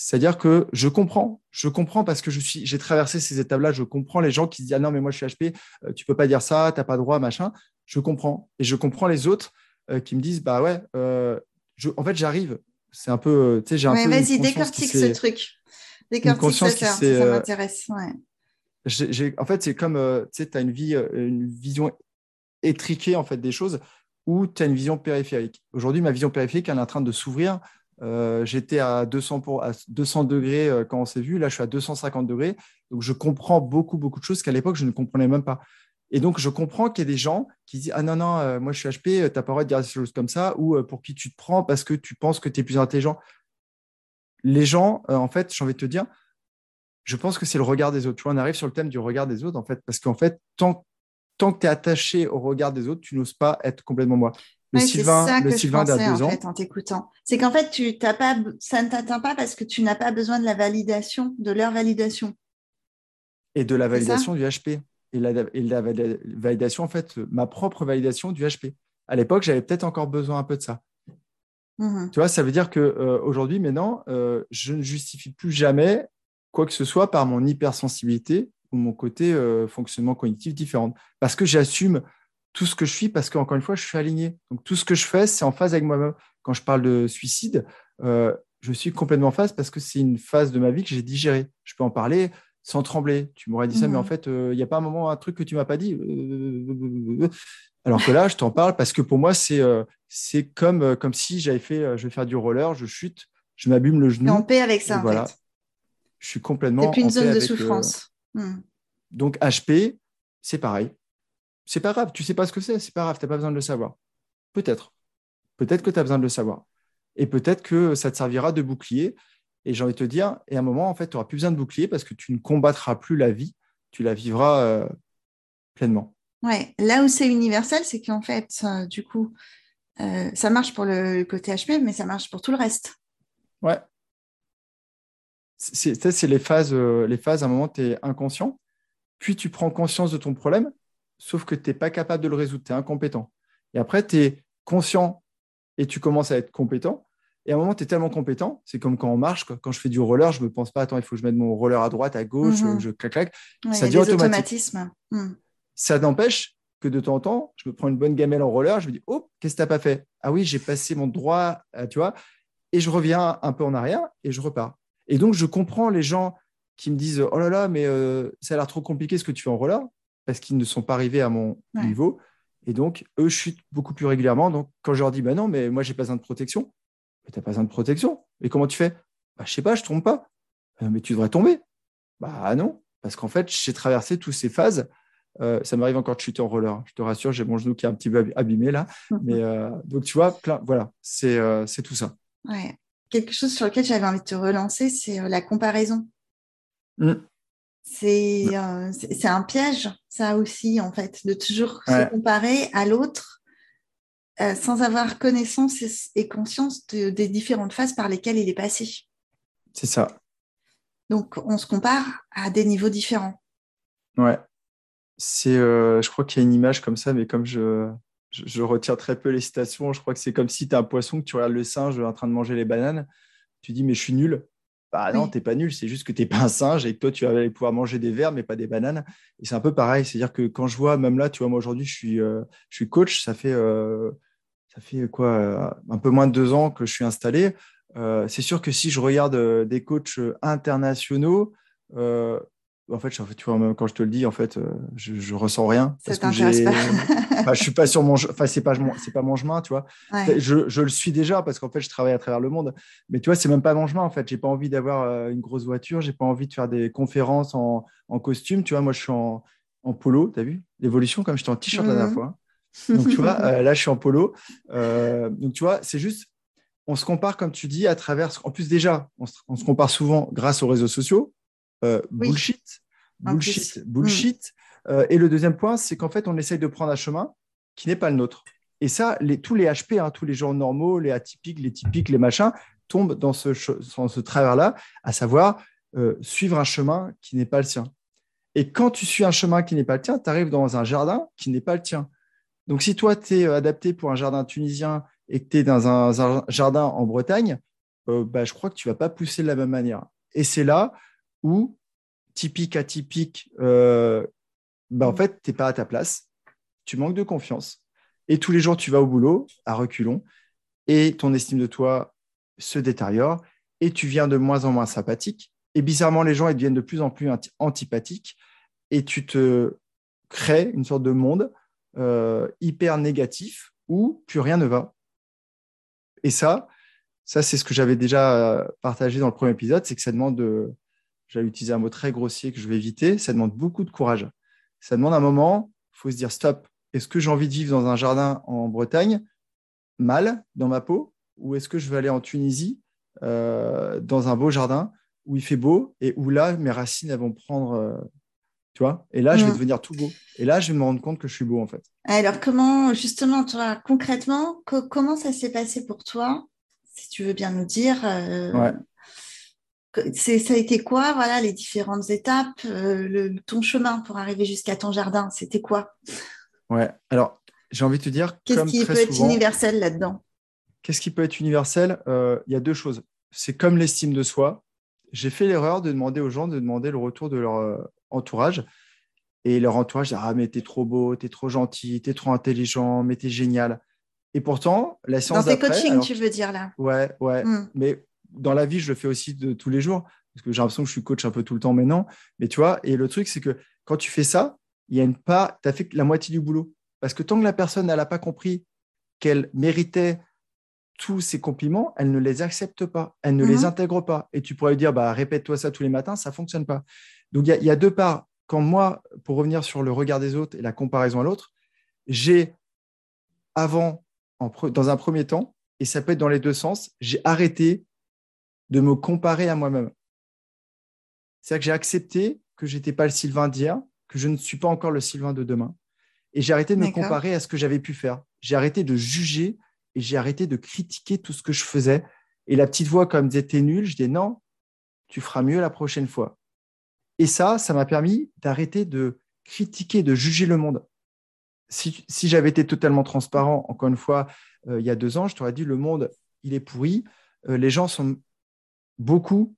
C'est-à-dire que je comprends, je comprends parce que je suis, j'ai traversé ces étapes-là, je comprends les gens qui se disent ah non mais moi je suis HP, euh, tu peux pas dire ça, tu n'as pas droit, machin. Je comprends et je comprends les autres euh, qui me disent bah ouais, euh, je, en fait j'arrive. C'est un peu, tu sais, j'ai un peu. Vas-y, décortique ce truc. Décortique ça, ça, ça m'intéresse. Ouais. en fait, c'est comme, tu sais, tu as une vie, une vision étriquée en fait des choses ou tu as une vision périphérique. Aujourd'hui, ma vision périphérique, elle est en train de s'ouvrir euh, j'étais à 200, pour, à 200 degrés euh, quand on s'est vu. Là, je suis à 250 degrés. Donc, je comprends beaucoup, beaucoup de choses qu'à l'époque, je ne comprenais même pas. Et donc, je comprends qu'il y ait des gens qui disent Ah non, non, euh, moi, je suis HP, tu n'as pas le droit de dire des choses comme ça, ou pour qui tu te prends parce que tu penses que tu es plus intelligent. Les gens, en fait, j'ai envie de te dire, je pense que c'est le regard des autres. Tu vois, on arrive sur le thème du regard des autres, en fait, parce qu'en fait, tant, tant que tu es attaché au regard des autres, tu n'oses pas être complètement moi. Le Sylvain, ça le Sylvain d'à deux en Fait, en t'écoutant. C'est qu'en fait, tu t'as pas, ça ne t'atteint pas parce que tu n'as pas besoin de la validation, de leur validation. Et de la validation du HP. Et la, et la, validation, en fait, ma propre validation du HP. À l'époque, j'avais peut-être encore besoin un peu de ça. Mmh tu vois, ça veut dire qu'aujourd'hui, euh, maintenant, euh, je ne justifie plus jamais quoi que ce soit par mon hypersensibilité ou mon côté euh, fonctionnement cognitif différent. Parce que j'assume tout ce que je suis, parce qu'encore une fois, je suis aligné. Donc tout ce que je fais, c'est en phase avec moi-même. Quand je parle de suicide, euh, je suis complètement en phase parce que c'est une phase de ma vie que j'ai digérée. Je peux en parler sans trembler. Tu m'aurais dit ça, mais en mmh. fait, euh, il n'y a pas un moment, un truc que tu m'as pas dit. Alors que là, je t'en parle parce que pour moi, c'est c'est comme, comme si j'avais fait, je vais faire du roller, je chute, je m'abîme le genou. en paix avec ça, en voilà. fait. Je suis complètement. C'est plus une zone de souffrance. Hmm. Donc HP, c'est pareil. C'est pas grave, tu sais pas ce que c'est, c'est pas grave, tu n'as pas besoin de le savoir. Peut-être. Peut-être que tu as besoin de le savoir. Et peut-être que ça te servira de bouclier. Et j'ai envie de te dire, et à un moment, en fait, tu n'auras plus besoin de bouclier parce que tu ne combattras plus la vie, tu la vivras euh, pleinement. Ouais, là où c'est universel, c'est qu'en fait, du coup, euh, ça marche pour le côté HP, mais ça marche pour tout le reste. Ouais, c'est les phases, euh, les phases, à un moment, tu es inconscient, puis tu prends conscience de ton problème, sauf que tu n'es pas capable de le résoudre, tu es incompétent. Et après, tu es conscient et tu commences à être compétent. Et à un moment, tu es tellement compétent, c'est comme quand on marche, quand je fais du roller, je ne me pense pas, attends, il faut que je mette mon roller à droite, à gauche, mhm. je clac, clac. ça devient automatique. Hmm. Ça n'empêche que de temps en temps, je me prends une bonne gamelle en roller, je me dis, oh, qu'est-ce que tu n'as pas fait? Ah oui, j'ai passé mon droit, euh, tu vois, et je reviens un peu en arrière et je repars. Et donc, je comprends les gens qui me disent Oh là là, mais euh, ça a l'air trop compliqué ce que tu fais en roller, parce qu'ils ne sont pas arrivés à mon niveau. Et donc, eux chutent beaucoup plus régulièrement. Donc, quand je leur dis Bah non, mais moi, j'ai pas besoin de protection, mais tu n'as pas besoin de protection. Et comment tu fais? Bah, Je sais pas, je tombe pas. Euh, mais tu devrais tomber. Bah non, parce qu'en fait, j'ai traversé toutes ces phases. Euh, ça m'arrive encore de chuter en roller. Je te rassure, j'ai mon genou qui est un petit peu abîmé là. Mais donc, tu vois, plein, voilà, c'est tout ça. Ouais quelque chose sur lequel j'avais envie de te relancer, c'est euh, la comparaison. Euh, c'est un piège, ça aussi, en fait, de toujours se comparer à l'autre euh, sans avoir connaissance et, conscience des différentes phases par lesquelles il est passé. C'est ça. Donc, on se compare à des niveaux différents. Ouais. C'est, je crois qu'il y a une image comme ça, mais comme je, je, retiens très peu les citations. Je crois que c'est comme si tu as un poisson que tu regardes le singe en train de manger les bananes. Tu dis, mais je suis nul. Bah non, t'es pas nul, c'est juste que tu n'es pas un singe et que toi, tu vas pouvoir manger des vers, mais pas des bananes. Et c'est un peu pareil. C'est-à-dire que quand je vois, même là, tu vois, moi aujourd'hui, je suis, euh, je suis coach. Ça fait, euh, ça fait quoi euh, Un peu moins de deux ans que je suis installé. c'est sûr que si je regarde des coachs internationaux, en fait, tu vois, même quand je te le dis, en fait, je, je ressens rien. Ça t'intéresse pas. [LAUGHS] bah, je suis pas sur mon, enfin c'est pas c'est pas mon chemin, tu vois. Je, je, le suis déjà parce qu'en fait je travaille à travers le monde, mais tu vois c'est même pas mon chemin en fait. J'ai pas envie d'avoir euh, une grosse voiture, j'ai pas envie de faire des conférences en, en costume, tu vois. Moi je suis en, en polo, tu as vu? L'évolution comme j'étais en t-shirt la dernière mhm. fois. Donc tu vois [LAUGHS] euh, là je suis en polo, euh, donc tu vois c'est juste on se compare comme tu dis à travers. En plus déjà on se, compare souvent grâce aux réseaux sociaux. Bullshit, bullshit, bullshit. Euh, et le deuxième point, c'est qu'en fait, on essaye de prendre un chemin qui n'est pas le nôtre. Et ça, tous les HP, hein, tous les gens normaux, les atypiques, les typiques, les machins, tombent dans ce, ce travers-là, à savoir euh, suivre un chemin qui n'est pas le sien. Et quand tu suis un chemin qui n'est pas le tien, tu arrives dans un jardin qui n'est pas le tien. Donc, si toi, tu es euh, adapté pour un jardin tunisien et que tu es dans un, jardin en Bretagne, bah, je crois que tu ne vas pas pousser de la même manière. Et c'est là où, typique, atypique, bah, en fait, tu n'es pas à ta place, tu manques de confiance. Et tous les jours, tu vas au boulot à reculons et ton estime de toi se détériore et tu viens de moins en moins sympathique. Et bizarrement, les gens ils deviennent de plus en plus antipathiques et tu te crées une sorte de monde euh, hyper négatif où plus rien ne va. Et ça, ça c'est ce que j'avais déjà partagé dans le premier épisode, c'est que ça demande de, j'allais utiliser un mot très grossier que je vais éviter, ça demande beaucoup de courage ça demande un moment, il faut se dire stop, est-ce que j'ai envie de vivre dans un jardin en Bretagne, mal dans ma peau, ou est-ce que je vais aller en Tunisie, euh, dans un beau jardin où il fait beau et où là, mes racines elles vont prendre, euh, Tu vois? Et là, je vais mm. devenir tout beau. Et là, je vais me rendre compte que je suis beau, en fait. Alors, comment, justement, toi, concrètement, comment ça s'est passé pour toi? Si tu veux bien nous dire. Euh, ouais. Ça a été quoi, voilà, les différentes étapes, euh, le, ton chemin pour arriver jusqu'à ton jardin C'était quoi? Ouais, alors j'ai envie de te dire. Qu'est-ce qui peut être universel là-dedans? Qu'est-ce qui peut être universel? Euh, Il y a deux choses. C'est comme l'estime de soi. J'ai fait l'erreur de demander aux gens de demander le retour de leur euh, entourage. Et leur entourage dit Ah, mais t'es trop beau, t'es trop gentil, t'es trop intelligent, mais t'es génial. Et pourtant, la séance Dans tes coachings, tu veux dire là? Ouais, ouais. Hmm. Mais dans la vie, je le fais aussi de tous les jours. Parce que j'ai l'impression que je suis coach un peu tout le temps maintenant. Mais tu vois, et le truc, c'est que quand tu fais ça, il y a une part, tu as fait la moitié du boulot. Parce que tant que la personne n'a pas compris qu'elle méritait tous ces compliments, elle ne les accepte pas, elle ne les mhm. intègre pas. Et tu pourrais lui dire, bah, répète-toi ça tous les matins, ça ne fonctionne pas. Donc il y, a deux parts. Quand moi, pour revenir sur le regard des autres et la comparaison à l'autre, j'ai avant, dans un premier temps, et ça peut être dans les deux sens, j'ai arrêté de me comparer à moi-même. C'est-à-dire que j'ai accepté que je n'étais pas le Sylvain d'hier, que je ne suis pas encore le Sylvain de demain. Et j'ai arrêté de me comparer à ce que j'avais pu faire. J'ai arrêté de juger et j'ai arrêté de critiquer tout ce que je faisais. Et la petite voix, comme disait, t'es nul, je dis non, tu feras mieux la prochaine fois. Et ça, ça m'a permis d'arrêter de critiquer, de juger le monde. Si, j'avais été totalement transparent, encore une fois, euh, il y a deux ans, je t'aurais dit le monde, il est pourri, euh, les gens sont beaucoup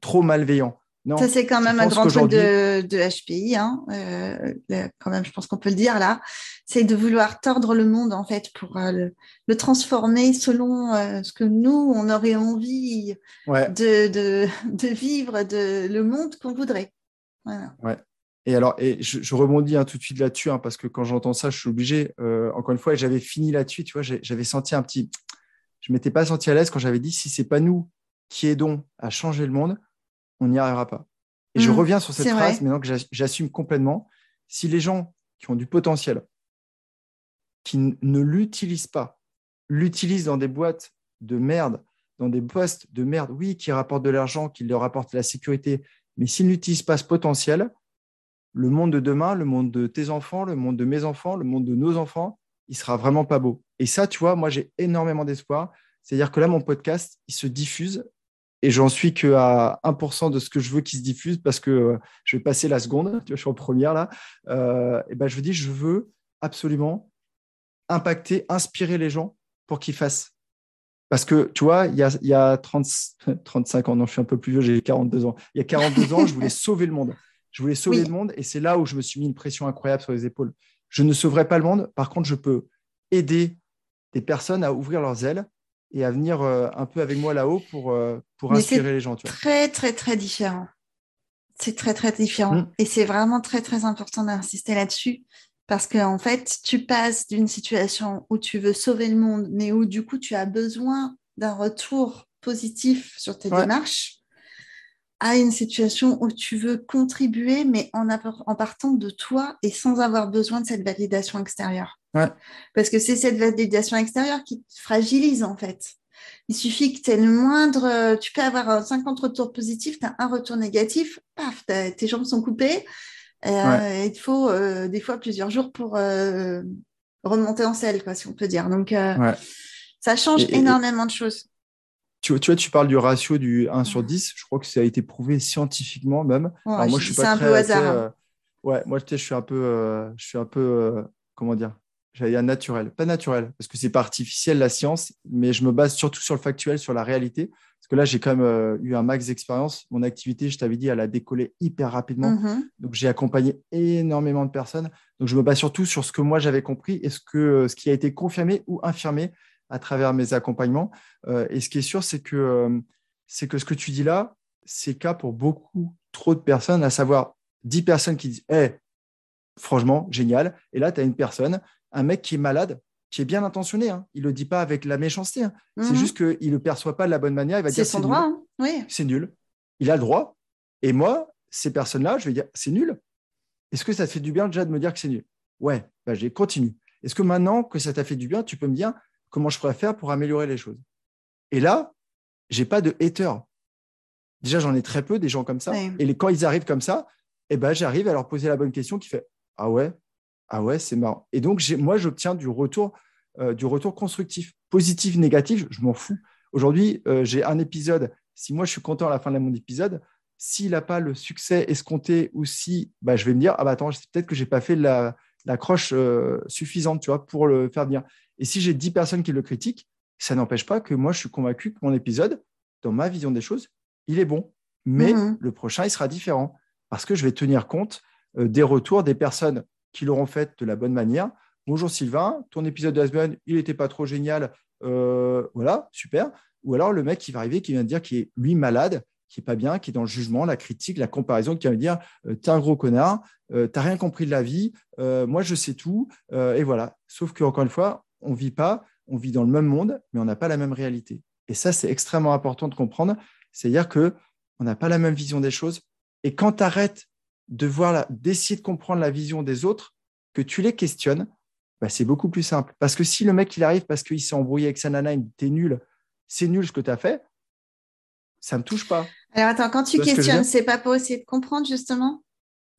trop malveillants ça, c'est quand même un grand truc de, HPI, hein. Euh, quand même, je pense qu'on peut le dire là. C'est de vouloir tordre le monde, en fait, pour euh, le, transformer selon euh, ce que nous, on aurait envie de, de, vivre, de, le monde qu'on voudrait. Ouais. Et alors, et je, rebondis hein, tout de suite là-dessus, hein, parce que quand j'entends ça, je suis obligé. encore une fois, j'avais fini là-dessus, tu vois, j'avais senti un petit. Je m'étais pas senti à l'aise quand j'avais dit si c'est pas nous qui aidons à changer le monde, on n'y arrivera pas. Et je mm. reviens sur cette phrase maintenant que j'assume complètement. Si les gens qui ont du potentiel, qui ne l'utilisent pas, l'utilisent dans des boîtes de merde, dans des postes de merde, oui, qui rapportent de l'argent, qui leur apportent la sécurité, mais s'ils n'utilisent pas ce potentiel, le monde de demain, le monde de tes enfants, le monde de mes enfants, le monde de nos enfants, il sera vraiment pas beau. Et ça, tu vois, moi, j'ai énormément d'espoir. C'est-à-dire que là, mon podcast, il se diffuse et j'en suis qu'à 1% de ce que je veux qui se diffuse parce que euh, je vais passer la seconde, tu vois, je suis en première là, euh, et ben je dis, je veux absolument impacter, inspirer les gens pour qu'ils fassent. Parce que, tu vois, il y a, il y a 30, 35 [LAUGHS] ans, non, je suis un peu plus vieux, j'ai 42 ans. Il y a 42 ans, je voulais sauver le monde. Je voulais sauver le monde et c'est là où je me suis mis une pression incroyable sur les épaules. Je ne sauverai pas le monde, par contre, je peux aider des personnes à ouvrir leurs ailes et à venir euh, un peu avec moi là-haut pour, euh, pour inspirer les gens. Tu Très, très, très différent. C'est très, très différent. Mm. Et c'est vraiment très, très important d'insister là-dessus. Parce qu'en en fait, tu passes d'une situation où tu veux sauver le monde, mais où du coup, tu as besoin d'un retour positif sur tes démarches, à une situation où tu veux contribuer, mais en, en partant de toi et sans avoir besoin de cette validation extérieure. Parce que c'est cette validation extérieure qui te fragilise en fait. Il suffit que tu aies le moindre, tu peux avoir 50 retours positifs, tu as un retour négatif, paf, tes jambes sont coupées. Euh, il faut euh, des fois plusieurs jours pour euh, remonter en selle, quoi, si on peut dire. Donc, ça change énormément de choses. Tu, tu, vois, tu parles du ratio du 1 sur 10. Je crois que ça a été prouvé scientifiquement même. moi, je suis pas un peu au hasard. Hein. ouais, moi, je suis un peu, je suis un peu, comment dire, J'allais dire naturel. Pas naturel, parce que c'est pas artificiel la science, mais je me base surtout sur le factuel, sur la réalité. Parce que là, j'ai quand même euh, eu un max d'expérience. Mon activité, je t'avais dit, elle a décollé hyper rapidement. Mm-hmm. Donc, j'ai accompagné énormément de personnes. Donc, je me base surtout sur ce que moi, j'avais compris et ce, que, euh, ce qui a été confirmé ou infirmé à travers mes accompagnements. Euh, et ce qui est sûr, c'est que, c'est que ce que tu dis là, c'est le cas pour beaucoup trop de personnes, à savoir 10 personnes qui disent hey, franchement, génial. Et là, tu as une personne un mec qui est malade, qui est bien intentionné, hein. il ne le dit pas avec la méchanceté, hein. c'est mhm. juste qu'il ne le perçoit pas de la bonne manière, il va dire c'est son droit, hein. oui. c'est nul, il a le droit, et moi, ces personnes-là, je vais dire c'est nul. Est-ce que ça te fait du bien déjà de me dire que c'est nul? Ouais, bah, j'ai continue. Est-ce que maintenant que ça t'a fait du bien, tu peux me dire comment je pourrais faire pour améliorer les choses Et là, j'ai pas de hater. Déjà, j'en ai très peu des gens comme ça. Et quand ils arrivent comme ça, et ben, j'arrive à leur poser la bonne question qui fait Ah ouais, ah ouais, c'est marrant. Et donc, moi, j'obtiens du retour, euh, du retour constructif, positif, négatif, je m'en fous. Aujourd'hui, euh, j'ai un épisode. Si moi, je suis content à la fin de mon épisode, s'il n'a pas le succès escompté ou si, bah, je vais me dire, ah bah attends, peut-être que je n'ai pas fait la, croche euh, suffisante, tu vois, pour le faire bien. Et si j'ai 10 personnes qui le critiquent, ça n'empêche pas que moi, je suis convaincu que mon épisode, dans ma vision des choses, il est bon. Mais mmh le prochain, il sera différent parce que je vais tenir compte euh, des retours des personnes qui l'auront fait de la bonne manière. Bonjour Sylvain, ton épisode de la semaine, il n'était pas trop génial. Euh, voilà, super. Ou alors le mec qui va arriver, qui vient de dire qu'il est lui malade, qui est pas bien, qui est dans le jugement, la critique, la comparaison, qui va me dire euh, t'es un gros connard, t'as rien compris de la vie, moi je sais tout, et voilà. Sauf que encore une fois, on vit pas, on vit dans le même monde, mais on n'a pas la même réalité. Et ça, c'est extrêmement important de comprendre. C'est-à-dire que on n'a pas la même vision des choses, et quand tu arrêtes de voir d'essayer de comprendre la vision des autres, que tu les questionnes, bah, c'est beaucoup plus simple. Parce que si le mec il arrive parce qu'il s'est embrouillé avec sa nana, il dit t'es nul, c'est nul ce que tu as fait, ça ne me touche pas. Alors attends, quand tu, questionnes, c'est pas pour essayer de comprendre justement?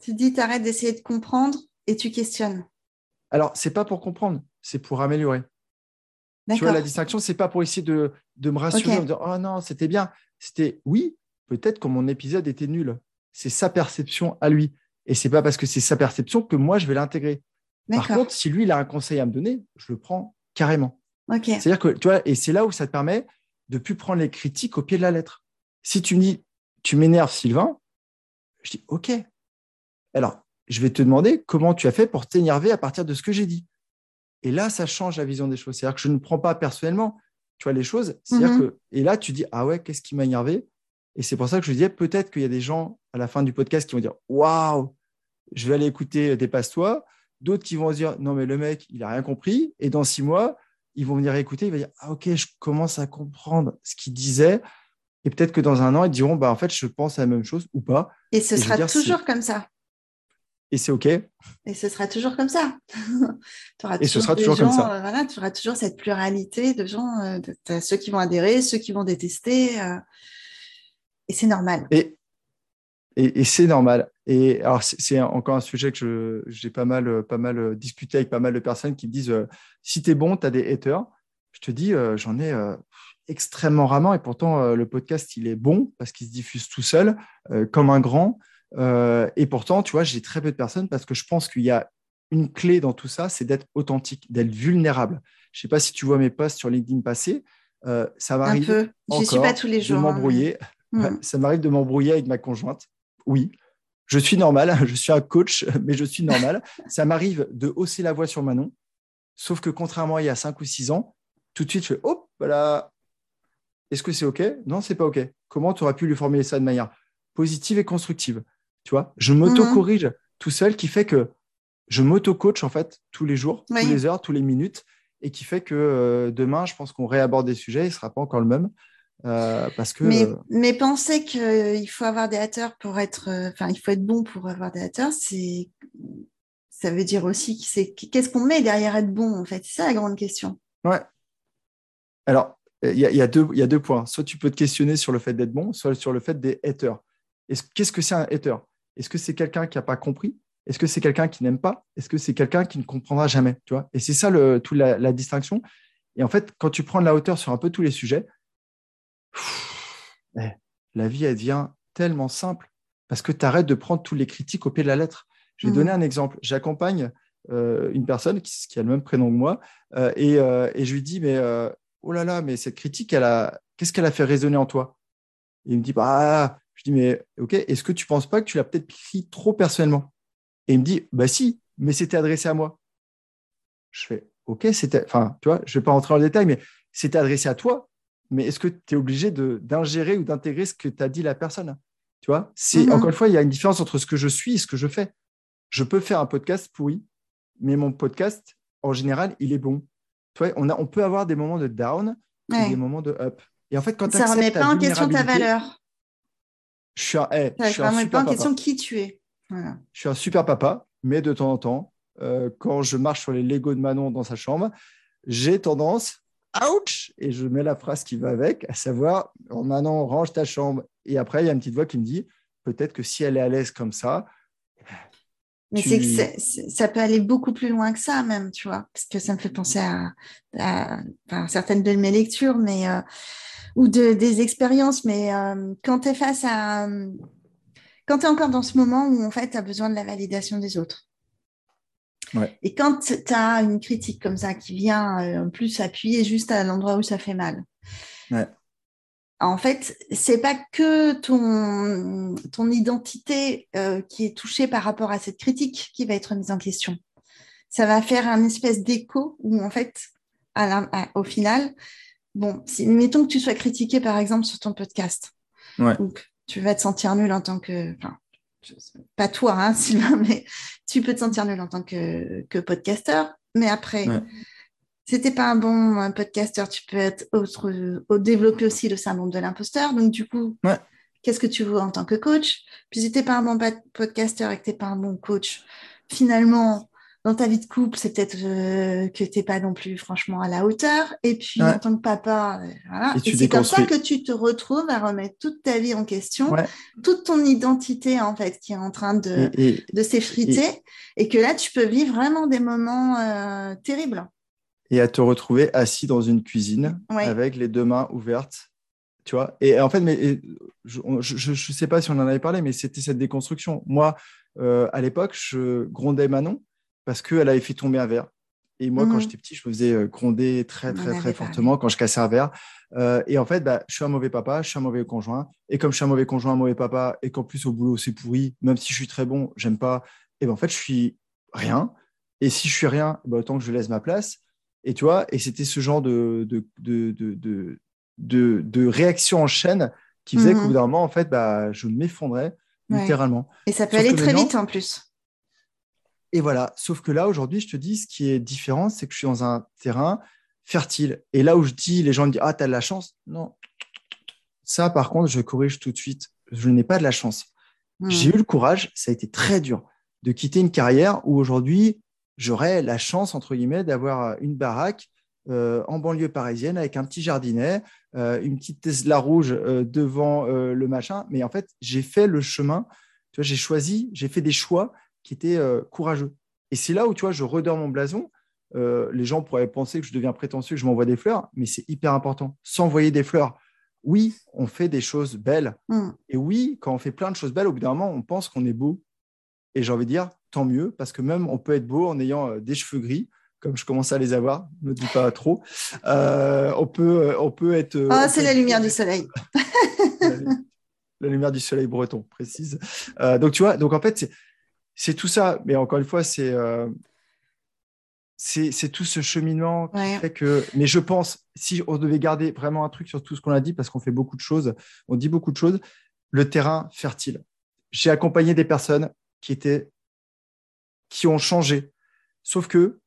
Tu dis t'arrêtes d'essayer de comprendre et tu questionnes. Alors, c'est pas pour comprendre, c'est pour améliorer. Tu vois, la distinction, c'est pas pour essayer de, me rassurer, de dire Oh non, c'était bien. C'était oui, peut-être que mon épisode était nul c'est sa perception à lui. Et c'est pas parce que c'est sa perception que moi, je vais l'intégrer. Par contre, si lui, il a un conseil à me donner, je le prends carrément. C'est-à-dire que, tu vois, et c'est là où ça te permet de plus prendre les critiques au pied de la lettre. Si tu me dis, tu m'énerves, Sylvain, je dis, OK. Alors, je vais te demander comment tu as fait pour t'énerver à partir de ce que j'ai dit. Et là, ça change la vision des choses. C'est-à-dire que je ne prends pas personnellement, tu vois, les choses. C'est-à-dire mhm. que, et là, tu dis, ah ouais, qu'est-ce qui m'a énervé? Et c'est pour ça que je disais, peut-être qu'il y a des gens à la fin du podcast qui vont dire Waouh, je vais aller écouter Dépasse-toi. D'autres qui vont se dire Non, mais le mec, il n'a rien compris. Et dans six mois, ils vont venir écouter. Ils vont dire Ah, ok, je commence à comprendre ce qu'il disait. Et peut-être que dans un an, ils diront bah, En fait, je pense à la même chose ou pas. Et ce sera toujours comme ça. Et c'est OK. Et ce sera toujours comme ça. [LAUGHS] et ce sera toujours comme ça. Euh, voilà, tu auras toujours cette pluralité de gens, euh, ceux qui vont adhérer, ceux qui vont détester. Euh, et c'est normal. Et, et, c'est normal. Et alors, c'est encore un sujet que j'ai pas mal, pas mal discuté avec pas mal de personnes qui me disent euh, si tu es bon, tu as des haters. Je te dis, j'en ai extrêmement rarement. Et pourtant, le podcast, il est bon parce qu'il se diffuse tout seul, comme un grand. Et pourtant, tu vois, j'ai très peu de personnes parce que je pense qu'il y a une clé dans tout ça, c'est d'être authentique, d'être vulnérable. Je ne sais pas si tu vois mes posts sur LinkedIn passés. ça m'arrive. Un peu. Suis pas tous les jours. De hein, m'embrouiller. Mm. ça m'arrive de m'embrouiller avec ma conjointe. Oui, je suis normal, [LAUGHS] je suis un coach, mais je suis normal. ça m'arrive de hausser la voix sur Manon, sauf que contrairement à il y a 5 ou 6 ans, tout de suite, je fais hop, voilà. Est-ce que c'est OK? Non, c'est pas OK. Comment tu aurais pu lui formuler ça de manière positive et constructive? Tu vois, je m'auto-corrige tout seul, qui fait que je m'auto-coach en fait tous les jours, tous les heures, tous les minutes, et qui fait que euh, demain, je pense qu'on réaborde des sujets, il ne sera pas encore le même. Euh, parce que, mais, mais penser qu'il faut avoir des haters pour être, euh, enfin, il faut être bon pour avoir des haters, c'est, ça veut dire aussi qu'est-ce qu'on met derrière être bon en fait? C'est ça la grande question. Ouais. Alors, il y, a, deux, il y a deux points. Soit tu peux te questionner sur le fait d'être bon, soit sur le fait des haters. Qu'est-ce que c'est un hater? Est-ce que c'est quelqu'un qui n'a pas compris? Est-ce que c'est quelqu'un qui n'aime pas? Est-ce que c'est quelqu'un qui ne comprendra jamais tu vois? Et c'est ça le, toute la, la distinction. Et en fait, quand tu prends de la hauteur sur un peu tous les sujets, eh, la vie, elle devient tellement simple parce que tu arrêtes de prendre tous les critiques au pied de la lettre. Je vais mmh. donner un exemple. J'accompagne euh, une personne qui, a le même prénom que moi euh, euh, et, je lui dis mais oh là là mais cette critique elle a qu'est-ce qu'elle a fait résonner en toi? Et il me dit bah je dis mais ok est-ce que tu penses pas que tu l'as peut-être pris trop personnellement? Et il me dit bah si mais c'était adressé à moi je fais ok c'était enfin tu vois je vais pas rentrer en détail mais c'était adressé à toi mais est-ce que tu es obligé d'ingérer ou d'intégrer ce que t'a dit la personne? Tu vois c'est, mhm. Encore une fois, il y a une différence entre ce que je suis et ce que je fais. Je peux faire un podcast pourri, mais mon podcast, en général, il est bon. Tu vois, on, a, on peut avoir des moments de down et des moments de up. Et en fait, quand ça ne remet pas en question ta valeur. Je suis un, hey, ça ne remet pas en question qui tu es. Je suis un super papa, mais de temps en temps, euh, quand je marche sur les Lego de Manon dans sa chambre, j'ai tendance ouch Et je mets la phrase qui va avec, à savoir, oh, maintenant, range ta chambre. Et après, il y a une petite voix qui me dit, peut-être que si elle est à l'aise comme ça, Mais c'est que ça peut aller beaucoup plus loin que ça, même, tu vois, parce que ça me fait penser à, certaines de mes lectures, mais ou de, des expériences, mais quand tu es face à. Quand tu es encore dans ce moment où, en fait, tu as besoin de la validation des autres. Et quand tu as une critique comme ça qui vient en plus appuyer juste à l'endroit où ça fait mal, en fait, c'est pas que ton, ton identité euh, qui est touchée par rapport à cette critique qui va être mise en question. Ça va faire un espèce d'écho où, en fait, au final, bon, si, mettons que tu sois critiqué, par exemple, sur ton podcast. Donc, tu vas te sentir nul en tant que. Enfin, pas toi, hein, [LAUGHS] Sylvain, mais tu peux te sentir nul en tant que, que podcasteur. Mais après, c'était pas un bon podcasteur, tu peux être autre, développer aussi le syndrome de l'imposteur. Donc, du coup, qu'est-ce que tu veux en tant que coach? Puis, si tu pas un bon podcasteur et que tu pas un bon coach, finalement, dans ta vie de couple, c'est peut-être euh, que tu n'es pas non plus franchement à la hauteur. Et puis, en tant que papa, euh, voilà. Et, c'est comme ça que tu te retrouves à remettre toute ta vie en question, toute ton identité, en fait, qui est en train de, de s'effriter. Et, que là, tu peux vivre vraiment des moments euh, terribles et à te retrouver assis dans une cuisine avec les deux mains ouvertes. Tu vois et en fait, mais, je ne sais pas si on en avait parlé, mais c'était cette déconstruction. Moi, à l'époque, je grondais Manon parce qu'elle avait fait tomber un verre. Et moi, quand mhm. j'étais petit, je me faisais euh, gronder très, très, très fortement quand je cassais un verre. Euh, et en fait, bah, je suis un mauvais papa, je suis un mauvais conjoint. Et comme je suis un mauvais conjoint, un mauvais papa, et qu'en plus au boulot c'est pourri, même si je suis très bon, j'aime pas, et ben en fait, je suis rien. Et si je suis rien, bah, autant que je laisse ma place. Et tu vois, et c'était ce genre de, de, de, de, de réaction en chaîne qui faisait qu'au mhm. bout d'un moment, en fait, bah, je m'effondrais littéralement. Et ça peut aller très vite en plus. Et voilà, sauf que là, aujourd'hui, je te dis, ce qui est différent, c'est que je suis dans un terrain fertile. Et là où je dis, les gens me disent, ah, tu as de la chance. Non. Ça, par contre, je corrige tout de suite. Je n'ai pas de la chance. Mhm. J'ai eu le courage, ça a été très dur, de quitter une carrière où aujourd'hui, j'aurais la chance, entre guillemets, d'avoir une baraque euh, en banlieue parisienne avec un petit jardinet, euh, une petite Tesla rouge euh, devant le machin. Mais en fait, j'ai fait le chemin, tu vois, j'ai choisi, j'ai fait des choix qui étaient courageux. Et c'est là où, tu vois, je redors mon blason. les gens pourraient penser que je deviens prétentieux, que je m'envoie des fleurs, mais c'est hyper important. S'envoyer des fleurs, oui, on fait des choses belles. Mm. Et oui, quand on fait plein de choses belles, au bout d'un moment, on pense qu'on est beau. Et j'ai envie de dire, tant mieux, parce que même on peut être beau en ayant euh, des cheveux gris, comme je commence à les avoir, ne dis pas trop. Euh, on, peut, euh, on peut être. Ah, c'est la lumière du soleil. [LAUGHS] la, lumière du soleil breton, précise. donc, tu vois, donc en fait, c'est tout ça. Mais encore une fois, c'est. c'est tout ce cheminement qui fait que. Mais je pense, si on devait garder vraiment un truc sur tout ce qu'on a dit, parce qu'on fait beaucoup de choses, on dit beaucoup de choses, le terrain fertile. J'ai accompagné des personnes qui étaient qui ont changé. Sauf que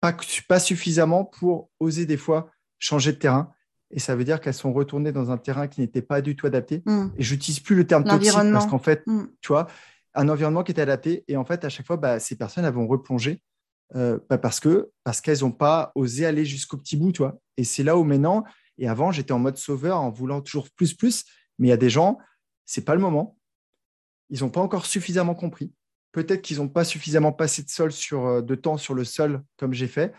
pas, pas suffisamment pour oser des fois changer de terrain. Et ça veut dire qu'elles sont retournées dans un terrain qui n'était pas du tout adapté. Mm. Et je n'utilise plus le terme toxique parce qu'en fait, mm. tu vois, un environnement qui était adapté. Et en fait, à chaque fois, bah, ces personnes elles vont replonger euh, bah, parce que parce qu'elles n'ont pas osé aller jusqu'au petit bout, tu vois. Et c'est là où maintenant, et avant, j'étais en mode sauveur en voulant toujours plus, plus. Mais il y a des gens, c'est pas le moment. Ils n'ont pas encore suffisamment compris peut-être qu'ils n'ont pas suffisamment passé de, sol sur, euh, de temps sur le sol comme j'ai fait.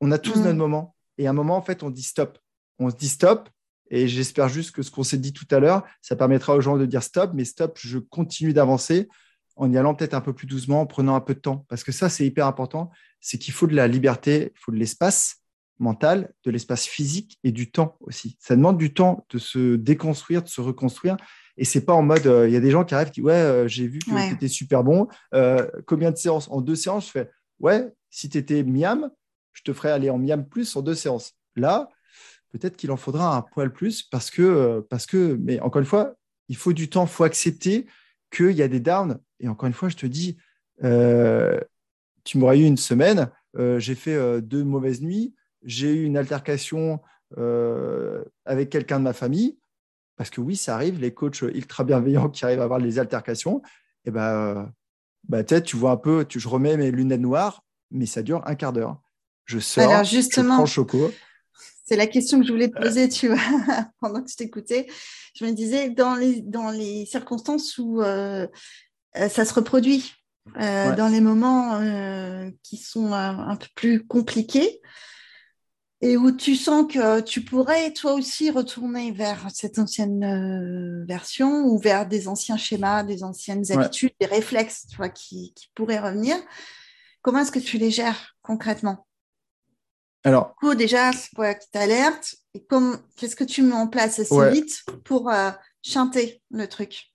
On a tous mm. notre moment. Et à un moment, en fait, on dit stop. On se dit stop. Et j'espère juste que ce qu'on s'est dit tout à l'heure, ça permettra aux gens de dire stop, mais stop, je continue d'avancer en y allant peut-être un peu plus doucement, en prenant un peu de temps. Parce que ça, c'est hyper important. C'est qu'il faut de la liberté, il faut de l'espace mental, de l'espace physique et du temps aussi. Ça demande du temps de se déconstruire, de se reconstruire. Et c'est pas en mode, euh, il y a des gens qui arrivent qui, ouais, euh, j'ai vu que tu étais super bon. Euh, combien de séances? En deux séances, je fais, ouais, si tu étais miam, je te ferais aller en miam plus en deux séances. Là, peut-être qu'il en faudra un poil plus parce que, parce que, mais encore une fois, il faut du temps, il faut accepter qu'il y a des downs. Et encore une fois, je te dis, tu m'aurais eu une semaine, j'ai fait deux mauvaises nuits, j'ai eu une altercation avec quelqu'un de ma famille. Parce que oui, ça arrive, les coachs ultra bienveillants qui arrivent à avoir les altercations, et eh ben, bah, tu vois un peu, tu, je remets mes lunettes noires, mais ça dure un quart d'heure. Je sors, Alors justement, je prends choco. C'est la question que je voulais te poser, tu vois, [LAUGHS] pendant que je t'écoutais. Je me disais, dans les, dans les circonstances où euh, euh, ça se reproduit, dans les moments qui sont un peu plus compliqués et où tu sens que tu pourrais toi aussi retourner vers cette ancienne euh, version ou vers des anciens schémas, des anciennes habitudes, des réflexes tu vois, qui, pourraient revenir. Comment est-ce que tu les gères concrètement? Alors, du coup, déjà, c'est qui t'alerte Et qu'est-ce que tu mets en place assez vite pour euh, chanter le truc?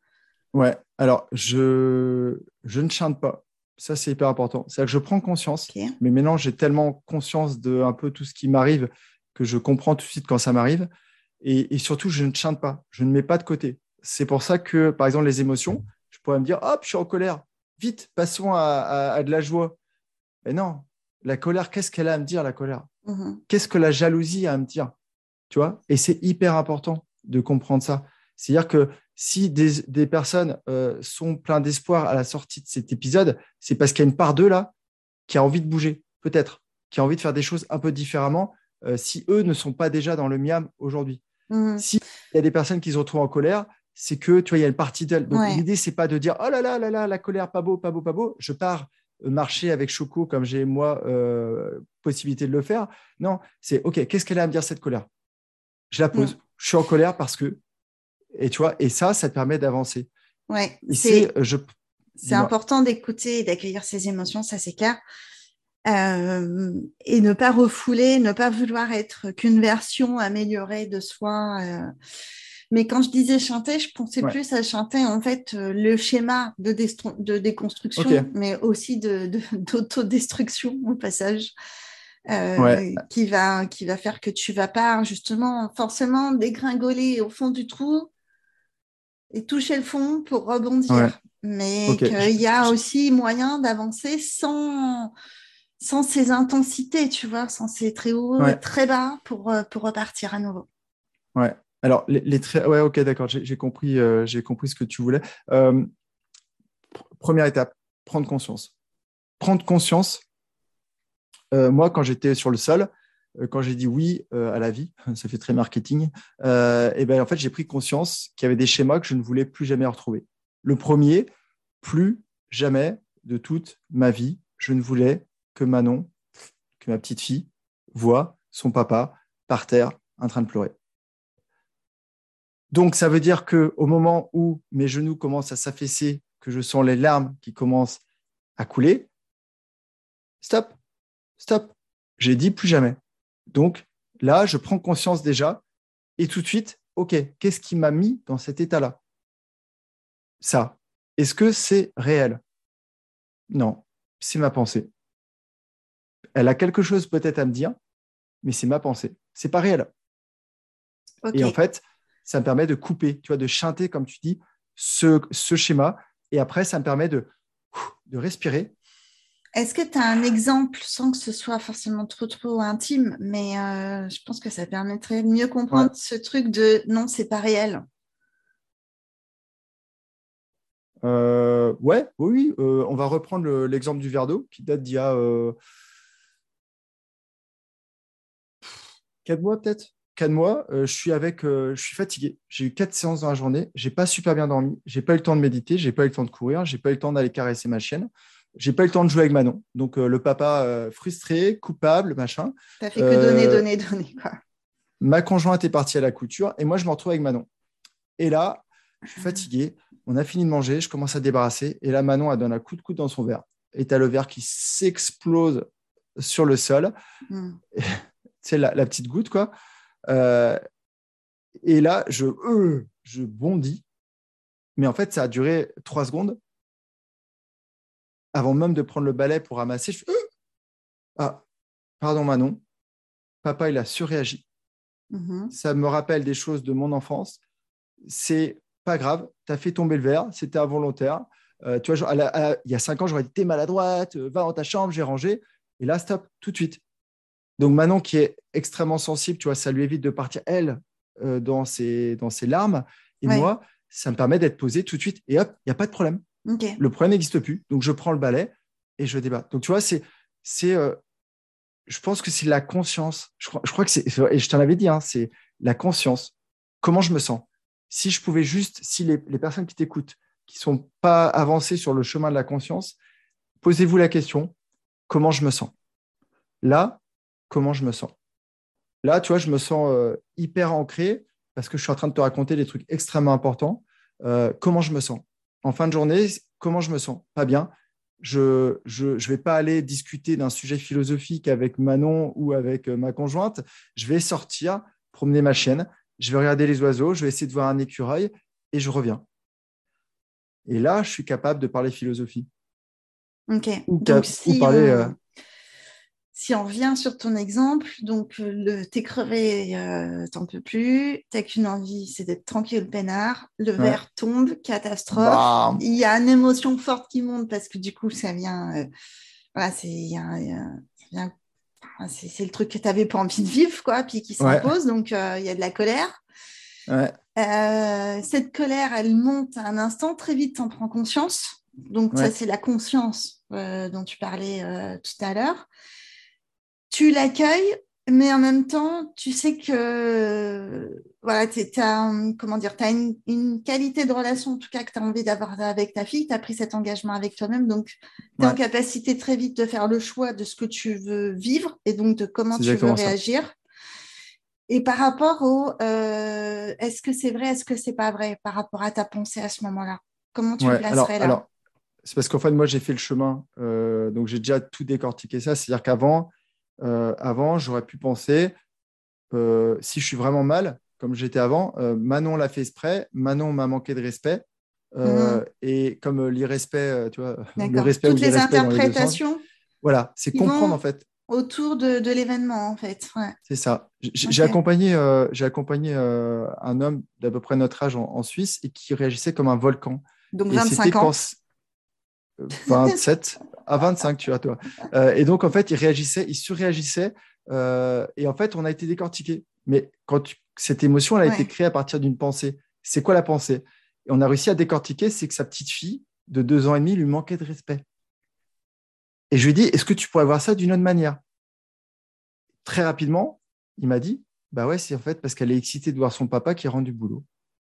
Ouais, alors je, je ne chante pas. Ça, c'est hyper important. C'est-à-dire que je prends conscience, mais maintenant, j'ai tellement conscience de un peu tout ce qui m'arrive que je comprends tout de suite quand ça m'arrive. Et, surtout, je ne chante pas. Je ne mets pas de côté. C'est pour ça que, par exemple, les émotions, je pourrais me dire, hop, je suis en colère. Vite, passons à, de la joie. Mais non, la colère, qu'est-ce qu'elle a à me dire, la colère? Mm-hmm. Qu'est-ce que la jalousie a à me dire Tu vois? Et c'est hyper important de comprendre ça. C'est-à-dire que si des, personnes euh, sont pleines d'espoir à la sortie de cet épisode, c'est parce qu'il y a une part d'eux là qui a envie de bouger, peut-être, qui a envie de faire des choses un peu différemment, euh, si eux ne sont pas déjà dans le miam aujourd'hui. Mmh. S'il y a des personnes qui se retrouvent en colère, c'est que tu vois, il y a une partie d'elles. Donc l'idée, c'est pas de dire oh là là là là, la colère, pas beau, pas beau, pas beau. Je pars marcher avec Choco comme j'ai moi possibilité de le faire. Non, c'est ok. Qu'est-ce qu'elle a à me dire cette colère? Je la pose. Mmh. Je suis en colère parce que et tu vois, et ça, ça te permet d'avancer. Ouais, c'est c'est important d'écouter et d'accueillir ses émotions, ça c'est clair. Euh, et ne pas refouler, ne pas vouloir être qu'une version améliorée de soi. Euh. Mais quand je disais chanter, je pensais plus à chanter en fait euh, le schéma de, de déconstruction, mais aussi [LAUGHS] d'autodestruction de, au passage. qui, va, qui va faire que tu vas pas justement forcément dégringoler au fond du trou et toucher le fond pour rebondir. Mais qu'il y a aussi moyen d'avancer sans, sans ces intensités, tu vois, sans ces très hauts et très bas pour, euh, pour repartir à nouveau. Ouais. Alors, les, les très... Ouais, ok, d'accord, j'ai compris, euh, j'ai compris ce que tu voulais. Euh, première étape, prendre conscience. Prendre conscience. moi, quand j'étais sur le sol, euh, quand j'ai dit oui euh, à la vie, [LAUGHS] ça fait très marketing, euh, et ben en fait j'ai pris conscience qu'il y avait des schémas que je ne voulais plus jamais retrouver. Le premier, plus jamais de toute ma vie, je ne voulais que Manon, que ma petite fille, voit son papa par terre en train de pleurer. Donc ça veut dire que au moment où mes genoux commencent à s'affaisser, que je sens les larmes qui commencent à couler, stop, stop. J'ai dit plus jamais. Donc là, je prends conscience déjà et tout de suite, OK, qu'est-ce qui m'a mis dans cet état-là? Ça. Est-ce que c'est réel? Non, c'est ma pensée. Elle a quelque chose peut-être à me dire, mais c'est ma pensée. C'est pas réel. Et en fait, ça me permet de couper, tu vois, de chanter, comme tu dis, ce, ce schéma. Et après, ça me permet de, de respirer est-ce que tu as un exemple, sans que ce soit forcément trop trop intime, mais euh, je pense que ça permettrait de mieux comprendre ce truc de non, c'est pas réel? Euh, ouais, oui, euh, on va reprendre l'exemple du verre d'eau qui date d'il y a quatre mois peut-être. Quatre mois, je suis avec, je suis fatigué. J'ai eu quatre séances dans la journée. J'ai pas super bien dormi. J'ai pas eu le temps de méditer. J'ai pas eu le temps de courir. J'ai pas eu le temps d'aller caresser ma chienne j'ai pas eu le temps de jouer avec Manon. Donc, euh, le papa euh, frustré, coupable, machin. T'as fait que donner, euh, donner, donner. Quoi. Ma conjointe est partie à la couture et moi, je me retrouve avec Manon. Et là, je suis fatigué. On a fini de manger. Je commence à débarrasser. Et là, Manon, a donné un coup de coude dans son verre. Et tu as le verre qui s'explose sur le sol. [LAUGHS] C'est hmm. la, la, petite goutte, quoi. Et là, je, je bondis. Mais en fait, ça a duré trois secondes avant même de prendre le balai pour ramasser, je fais Ah, pardon Manon, papa, il a surréagi. Mm-hmm. Ça me rappelle des choses de mon enfance. C'est pas grave, tu as fait tomber le verre, c'était involontaire. Euh, tu vois, il y a cinq ans, j'aurais dit T'es maladroite, euh, va dans ta chambre, j'ai rangé. Et là, stop, tout de suite. Donc Manon, qui est extrêmement sensible, tu vois, ça lui évite de partir, elle, euh, dans, ses, dans ses larmes. Et moi, ça me permet d'être posé tout de suite. Et hop, il n'y a pas de problème. Le problème n'existe plus. Donc, je prends le balai et je débat. Donc, tu vois, c'est. c'est euh, je pense que c'est la conscience. Je crois, je crois que c'est. Et je t'en avais dit, hein, c'est la conscience. Comment je me sens? Si je pouvais juste. Si les, les personnes qui t'écoutent, qui ne sont pas avancées sur le chemin de la conscience, posez-vous la question, comment je me sens? Là, comment je me sens Là, tu vois, je me sens euh, hyper ancré parce que je suis en train de te raconter des trucs extrêmement importants. Euh, comment je me sens? En fin de journée, comment je me sens? Pas bien. Je ne vais pas aller discuter d'un sujet philosophique avec Manon ou avec euh, ma conjointe. Je vais sortir, promener ma chienne, je vais regarder les oiseaux, je vais essayer de voir un écureuil et je reviens. Et là, je suis capable de parler philosophie. Ok. Donc, si parler, si on revient sur ton exemple, donc euh, le t'es crevé, euh, t'en peux plus, t'as qu'une envie, c'est d'être tranquille peinard, le verre tombe, catastrophe, il y a une émotion forte qui monte parce que du coup ça vient, euh, voilà, c'est c'est le truc que tu n'avais pas envie de vivre, quoi, puis qui s'impose, donc il y a de la colère. cette colère, elle monte à un instant, très vite, tu en prends conscience. Donc, ça, c'est la conscience dont tu parlais tout à l'heure tu l'accueilles, mais en même temps, tu sais que voilà, tu as, comment dire, as une, qualité de relation, en tout cas, que tu as envie d'avoir avec ta fille, tu as pris cet engagement avec toi-même, donc tu es en capacité très vite de faire le choix de ce que tu veux vivre et donc de comment tu veux réagir. Et par rapport au euh, est-ce que c'est vrai, est-ce que c'est pas vrai, par rapport à ta pensée à ce moment-là, comment tu le placerais là? C'est parce qu'en fait, moi, j'ai fait le chemin, euh, donc j'ai déjà tout décortiqué ça. C'est-à-dire qu'avant, euh, avant, j'aurais pu penser, euh, si je suis vraiment mal, comme j'étais avant, euh, Manon l'a fait exprès, Manon m'a manqué de respect. Mhm. Et comme l'irrespect, tu vois, [LAUGHS] le respect Toutes les interprétations. voilà, c'est comprendre en fait. Autour de, l'événement, en fait. C'est ça. J'ai accompagné, j'ai accompagné un homme d'à peu près notre âge en, Suisse et qui réagissait comme un volcan. Donc 25 ans. 27 à 25, tu vois, toi. Euh, et donc, en fait, il réagissait, il surréagissait. Euh, et en fait, on a été décortiqué. Mais quand cette émotion, elle a été créée à partir d'une pensée. C'est quoi la pensée? Et on a réussi à décortiquer, c'est que sa petite fille de deux ans et demi lui manquait de respect. Et je lui ai dit, est-ce que tu pourrais voir ça d'une autre manière? Très rapidement, il m'a dit, bah ouais, c'est en fait parce qu'elle est excitée de voir son papa qui rend du boulot.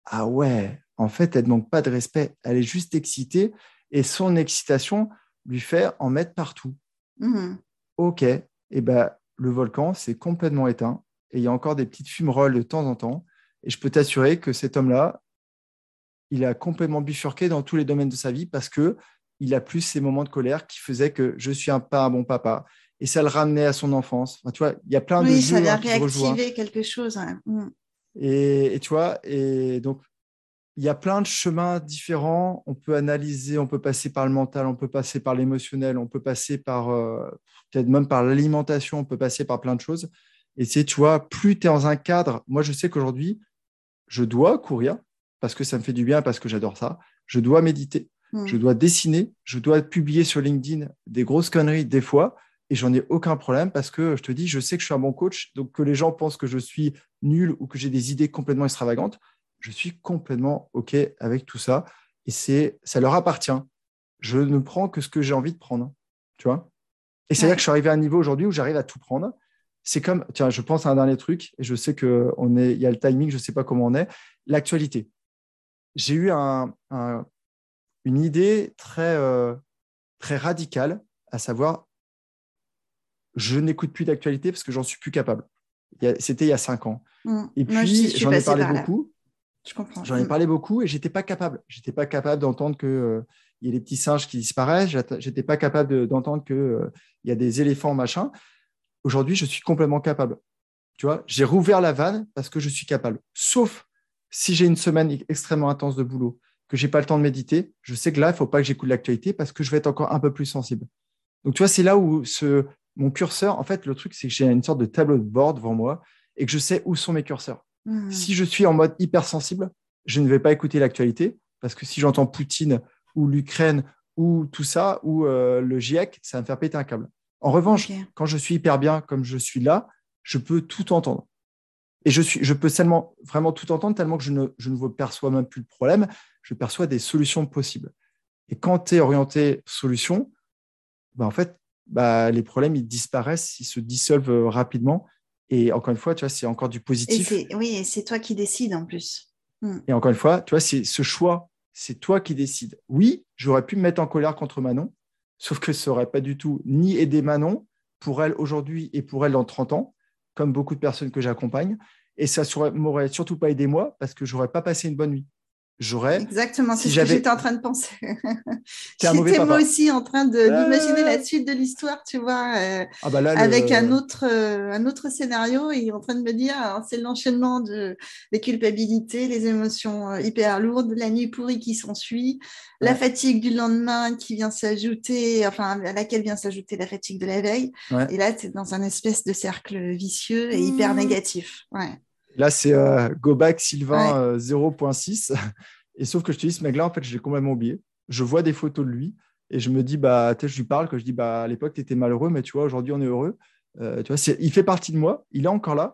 Ah ouais, en fait, elle ne manque pas de respect, elle est juste excitée et son excitation lui fait en mettre partout. Mhm. Ok, et eh ben, le volcan s'est complètement éteint et il y a encore des petites fumerolles de temps en temps. Et je peux t'assurer que cet homme-là, il a complètement bifurqué dans tous les domaines de sa vie parce que il a plus ces moments de colère qui faisaient que je suis un, pas un bon papa. Et ça le ramenait à son enfance. tu vois, il y a plein de oui, ça vient réactiver quelque chose. Mm. Et, et, tu vois, et donc il y a plein de chemins différents. On peut analyser, on peut passer par le mental, on peut passer par l'émotionnel, on peut passer par euh, peut-être même par l'alimentation, on peut passer par plein de choses. Et c'est, tu vois, plus tu es dans un cadre, moi je sais qu'aujourd'hui, je dois courir parce que ça me fait du bien, parce que j'adore ça. Je dois méditer, hmm. je dois dessiner, je dois publier sur LinkedIn des grosses conneries des fois, et j'en ai aucun problème parce que je te dis, je sais que je suis un bon coach, donc que les gens pensent que je suis nul ou que j'ai des idées complètement extravagantes je suis complètement OK avec tout ça. Et c'est, ça leur appartient. Je ne prends que ce que j'ai envie de prendre. Tu vois Et c'est là que je suis arrivé à un niveau aujourd'hui où j'arrive à tout prendre. C'est comme, tiens, je pense à un dernier truc, et je sais qu'il y a le timing, je ne sais pas comment on est. L'actualité. J'ai eu un, une idée très, euh, très radicale, à savoir, je n'écoute plus d'actualité parce que j'en suis plus capable. C'était il y a cinq ans. Mmh. Et puis, j'en ai parlé beaucoup. J'en ai mm. parlé beaucoup et j'étais pas capable. J'étais pas capable d'entendre que euh, il y a des petits singes qui disparaissent. J'étais pas capable d'entendre que euh, il y a des éléphants machin. Aujourd'hui, je suis complètement capable. Tu vois, j'ai rouvert la vanne parce que je suis capable. Sauf si j'ai une semaine extrêmement intense de boulot, que j'ai pas le temps de méditer, je sais que là, il faut pas que j'écoute l'actualité parce que je vais être encore un peu plus sensible. Donc, tu vois, c'est là où ce, mon curseur, en fait, le truc, c'est que j'ai une sorte de tableau de bord devant moi et que je sais où sont mes curseurs. Hmm. Si je suis en mode hypersensible, je ne vais pas écouter l'actualité parce que si j'entends Poutine ou l'Ukraine ou tout ça, ou euh, le GIEC, ça va me faire péter un câble. En revanche, quand je suis hyper bien comme je suis là, je peux tout entendre. Et je, suis, je peux seulement vraiment tout entendre tellement que je ne, je ne perçois même plus le problème, je perçois des solutions possibles. Et quand tu es orienté solution, bah en fait, bah, les problèmes ils disparaissent, ils se dissolvent rapidement et encore une fois, tu vois, c'est encore du positif. oui, et c'est toi qui décides en plus. Hmm. Et encore une fois, tu vois, c'est ce choix, c'est toi qui décides. Oui, j'aurais pu me mettre en colère contre Manon, Sauf que ça n'aurait pas du tout ni aidé Manon pour elle aujourd'hui et pour elle dans 30 ans, comme beaucoup de personnes que j'accompagne. Et ça ne m'aurait surtout pas aidé moi parce que j'aurais pas passé une bonne nuit j'aurais. Exactement, c'est ce que j'étais en train de penser. [LAUGHS] j'étais moi aussi en train d'imaginer la suite de l'histoire, tu vois, euh, ah bah avec un, autre, euh, un autre scénario et en train de me dire, c'est l'enchaînement de, des culpabilités, les émotions euh, hyper lourdes, la nuit pourrie qui s'ensuit, la fatigue du lendemain qui vient s'ajouter, enfin, à laquelle vient s'ajouter la fatigue de la veille. Et là, c'est dans un espèce de cercle vicieux et hyper mmh. négatif. Ouais. Là, c'est euh, Go Back Sylvain 0.6. Euh, et sauf que je te dis, ce mec-là, en fait, je l'ai complètement oublié. Je vois des photos de lui et je me dis, bah, je lui parle, que je dis, bah, à l'époque, tu étais malheureux, mais tu vois, aujourd'hui, on est heureux. Euh, tu vois, il fait partie de moi, il est encore là,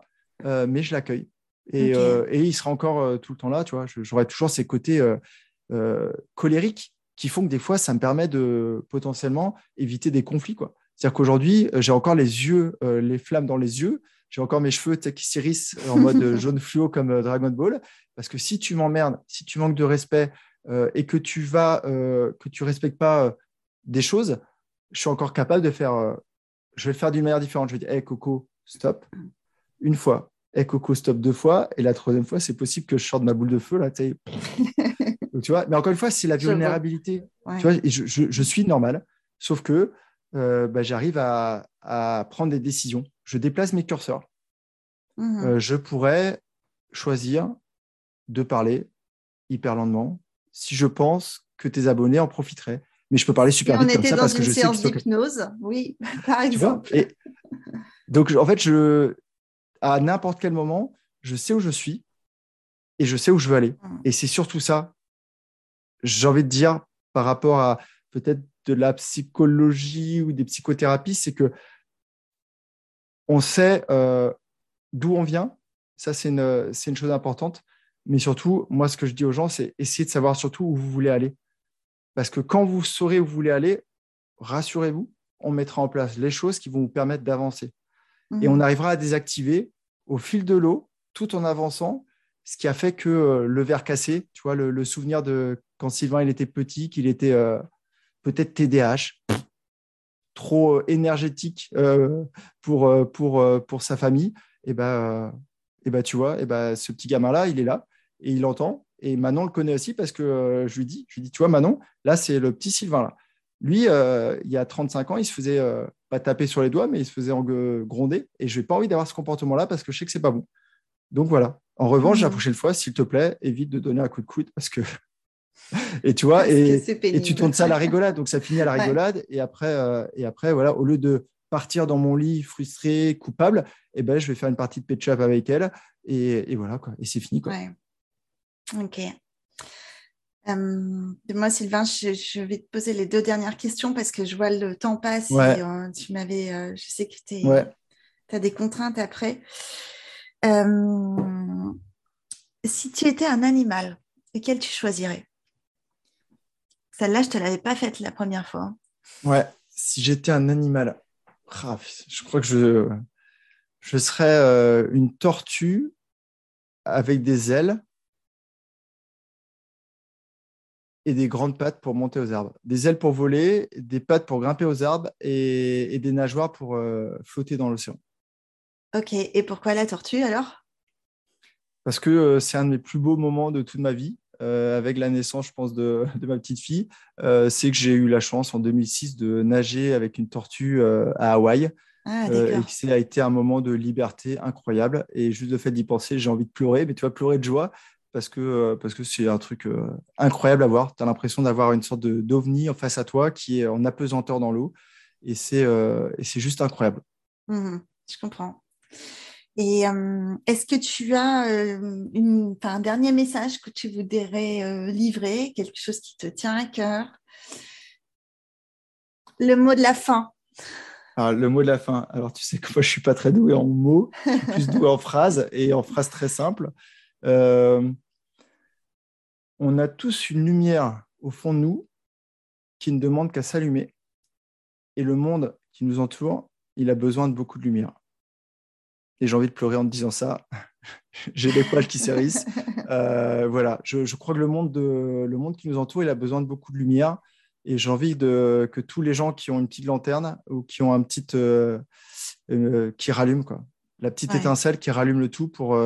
mais je l'accueille. Et, et, il sera encore tout le temps là, tu vois. J'aurai toujours ces côtés colériques qui font que des fois, ça me permet de potentiellement éviter des conflits, quoi. C'est-à-dire qu'aujourd'hui, j'ai encore les yeux, les flammes dans les yeux, j'ai encore mes cheveux qui s'irissent en mode [LAUGHS] jaune fluo comme euh, Dragon Ball. Parce que si tu m'emmerdes, si tu manques de respect euh, et que tu vas, euh, que tu respectes pas des choses, je suis encore capable de faire. je vais le faire d'une manière différente. Je vais dire, hé Coco, stop. Une fois. Hé Coco, stop deux fois. Et la troisième fois, c'est possible que je sorte ma boule de feu là. tu [LAUGHS] vois. Mais encore une fois, c'est la vulnérabilité. Tu vois, et je, suis normal. Sauf que bah, j'arrive à, à prendre des décisions je déplace mes curseurs. Mhm. Euh, je pourrais choisir de parler hyper lentement si je pense que tes abonnés en profiteraient. Mais je peux parler super vite comme ça parce que je sais que d'hypnose, oui, [LAUGHS] par exemple. donc en fait, je, à n'importe quel moment, je sais où je suis et je sais où je veux aller. Mhm. Et c'est surtout ça, j'ai envie de dire, par rapport à peut-être de la psychologie ou des psychothérapies, c'est que on sait euh, d'où on vient. Ça, c'est une, une, chose importante. Mais surtout, moi, ce que je dis aux gens, c'est essayer de savoir surtout où vous voulez aller. Parce que quand vous saurez où vous voulez aller, rassurez-vous, on mettra en place les choses qui vont vous permettre d'avancer. Et mhm. on arrivera à désactiver au fil de l'eau, tout en avançant, ce qui a fait que euh, le verre cassé, tu vois, le, souvenir de quand Sylvain il était petit, qu'il était euh, peut-être TDAH, trop euh, énergétique euh, pour, euh, pour, pour sa famille, et ben, et ben, tu vois, et ben, ce petit gamin-là, il est là et il entend. Et Manon le connaît aussi parce que je lui dis, je lui dis, tu vois, Manon, là, c'est le petit Sylvain. Là. Lui, il y a 35 ans, il se faisait pas taper sur les doigts, mais il se faisait gronder. Et je n'ai pas envie d'avoir ce comportement-là parce que je sais que c'est pas bon. Donc voilà. En revanche, la mmh. prochaine fois, s'il te plaît, évite de donner un coup de coude parce que et tu vois, et, tu tournes ça à la rigolade. Donc ça finit à la rigolade. Et après, euh, et après, voilà, au lieu de partir dans mon lit frustré, coupable, et eh ben, je vais faire une partie de pitch-up avec elle. Et, voilà, quoi. Et c'est fini. Quoi. Ok. Euh, moi, Sylvain, je, vais te poser les deux dernières questions parce que je vois le temps passe. Euh, tu m'avais, je sais que tu as des contraintes après. si tu étais un animal, lequel tu choisirais? Celle-là, je ne te l'avais pas faite la première fois. Ouais, si j'étais un animal, ah, je crois que je, je serais euh, une tortue avec des ailes et des grandes pattes pour monter aux arbres. Des ailes pour voler, des pattes pour grimper aux arbres et, des nageoires pour euh, flotter dans l'océan. Ok, et pourquoi la tortue alors? Parce que euh, c'est un de mes plus beaux moments de toute ma vie. Euh, avec la naissance, je pense, de, ma petite fille, euh, c'est que j'ai eu la chance en 2006 de nager avec une tortue euh, à Hawaï. Ah, et que ça a été un moment de liberté incroyable. Et juste le fait d'y penser, j'ai envie de pleurer, mais tu vas pleurer de joie parce que parce que c'est un truc incroyable à voir. Tu as l'impression d'avoir une sorte d'ovni en face à toi qui est en apesanteur dans l'eau. Et c'est juste incroyable. Mmh je comprends. Et euh, est-ce que tu as euh, une, un dernier message que tu voudrais euh, livrer, quelque chose qui te tient à cœur? Le mot de la fin. Alors, le mot de la fin. Alors, tu sais que moi, je ne suis pas très doué en mots, [LAUGHS] plus doué en phrases et en phrases très simples. on a tous une lumière au fond de nous qui ne demande qu'à s'allumer. Et le monde qui nous entoure, il a besoin de beaucoup de lumière et j'ai envie de pleurer en te disant ça. [LAUGHS] j'ai les poils qui s'érissent. [LAUGHS] Euh, voilà, je, crois que le monde, de, le monde qui nous entoure, il a besoin de beaucoup de lumière. Et j'ai envie de, que tous les gens qui ont une petite lanterne ou qui ont un petit qui rallument quoi, la petite étincelle qui rallume le tout pour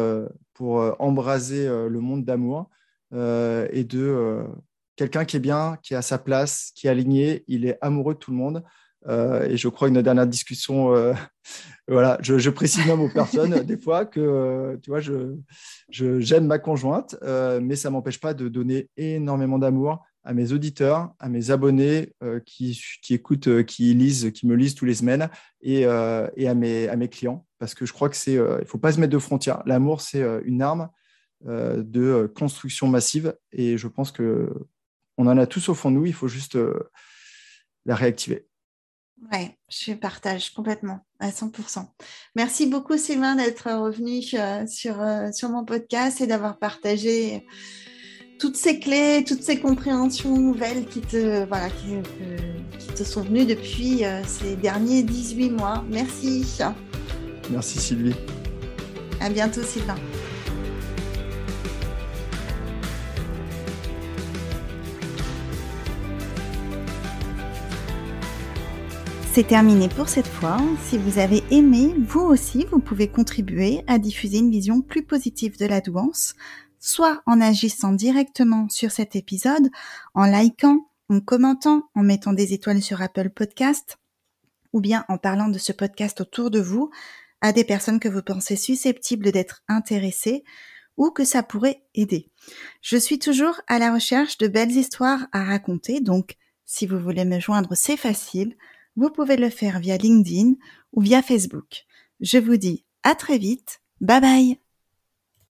pour embraser le monde d'amour et de quelqu'un qui est bien, qui est à sa place, qui est aligné, il est amoureux de tout le monde. Euh, et je crois notre dernière discussion, euh, [LAUGHS] voilà, je, précise même aux personnes des fois que, tu vois, je, j'aime ma conjointe, euh, mais ça m'empêche pas de donner énormément d'amour à mes auditeurs, à mes abonnés qui, qui, écoutent, qui lisent, qui me lisent tous les semaines, et, et à, mes, à mes clients, parce que je crois que c'est, il faut pas se mettre de frontières. L'amour, c'est une arme de construction massive, et je pense que on en a tous au fond de nous, il faut juste la réactiver. Oui, je partage complètement à 100%. Merci beaucoup Sylvain d'être revenu euh, sur, euh, sur mon podcast et d'avoir partagé toutes ces clés, toutes ces compréhensions nouvelles qui te, voilà, qui, qui te sont venues depuis euh, ces derniers 18 mois. Merci. Merci Sylvie. À bientôt Sylvain. C'est terminé pour cette fois. Si vous avez aimé, vous aussi, vous pouvez contribuer à diffuser une vision plus positive de la douance, soit en agissant directement sur cet épisode, en likant, en commentant, en mettant des étoiles sur Apple Podcast, ou bien en parlant de ce podcast autour de vous à des personnes que vous pensez susceptibles d'être intéressées ou que ça pourrait aider. Je suis toujours à la recherche de belles histoires à raconter, donc si vous voulez me joindre, c'est facile vous pouvez le faire via LinkedIn ou via Facebook. Je vous dis à très vite. Bye bye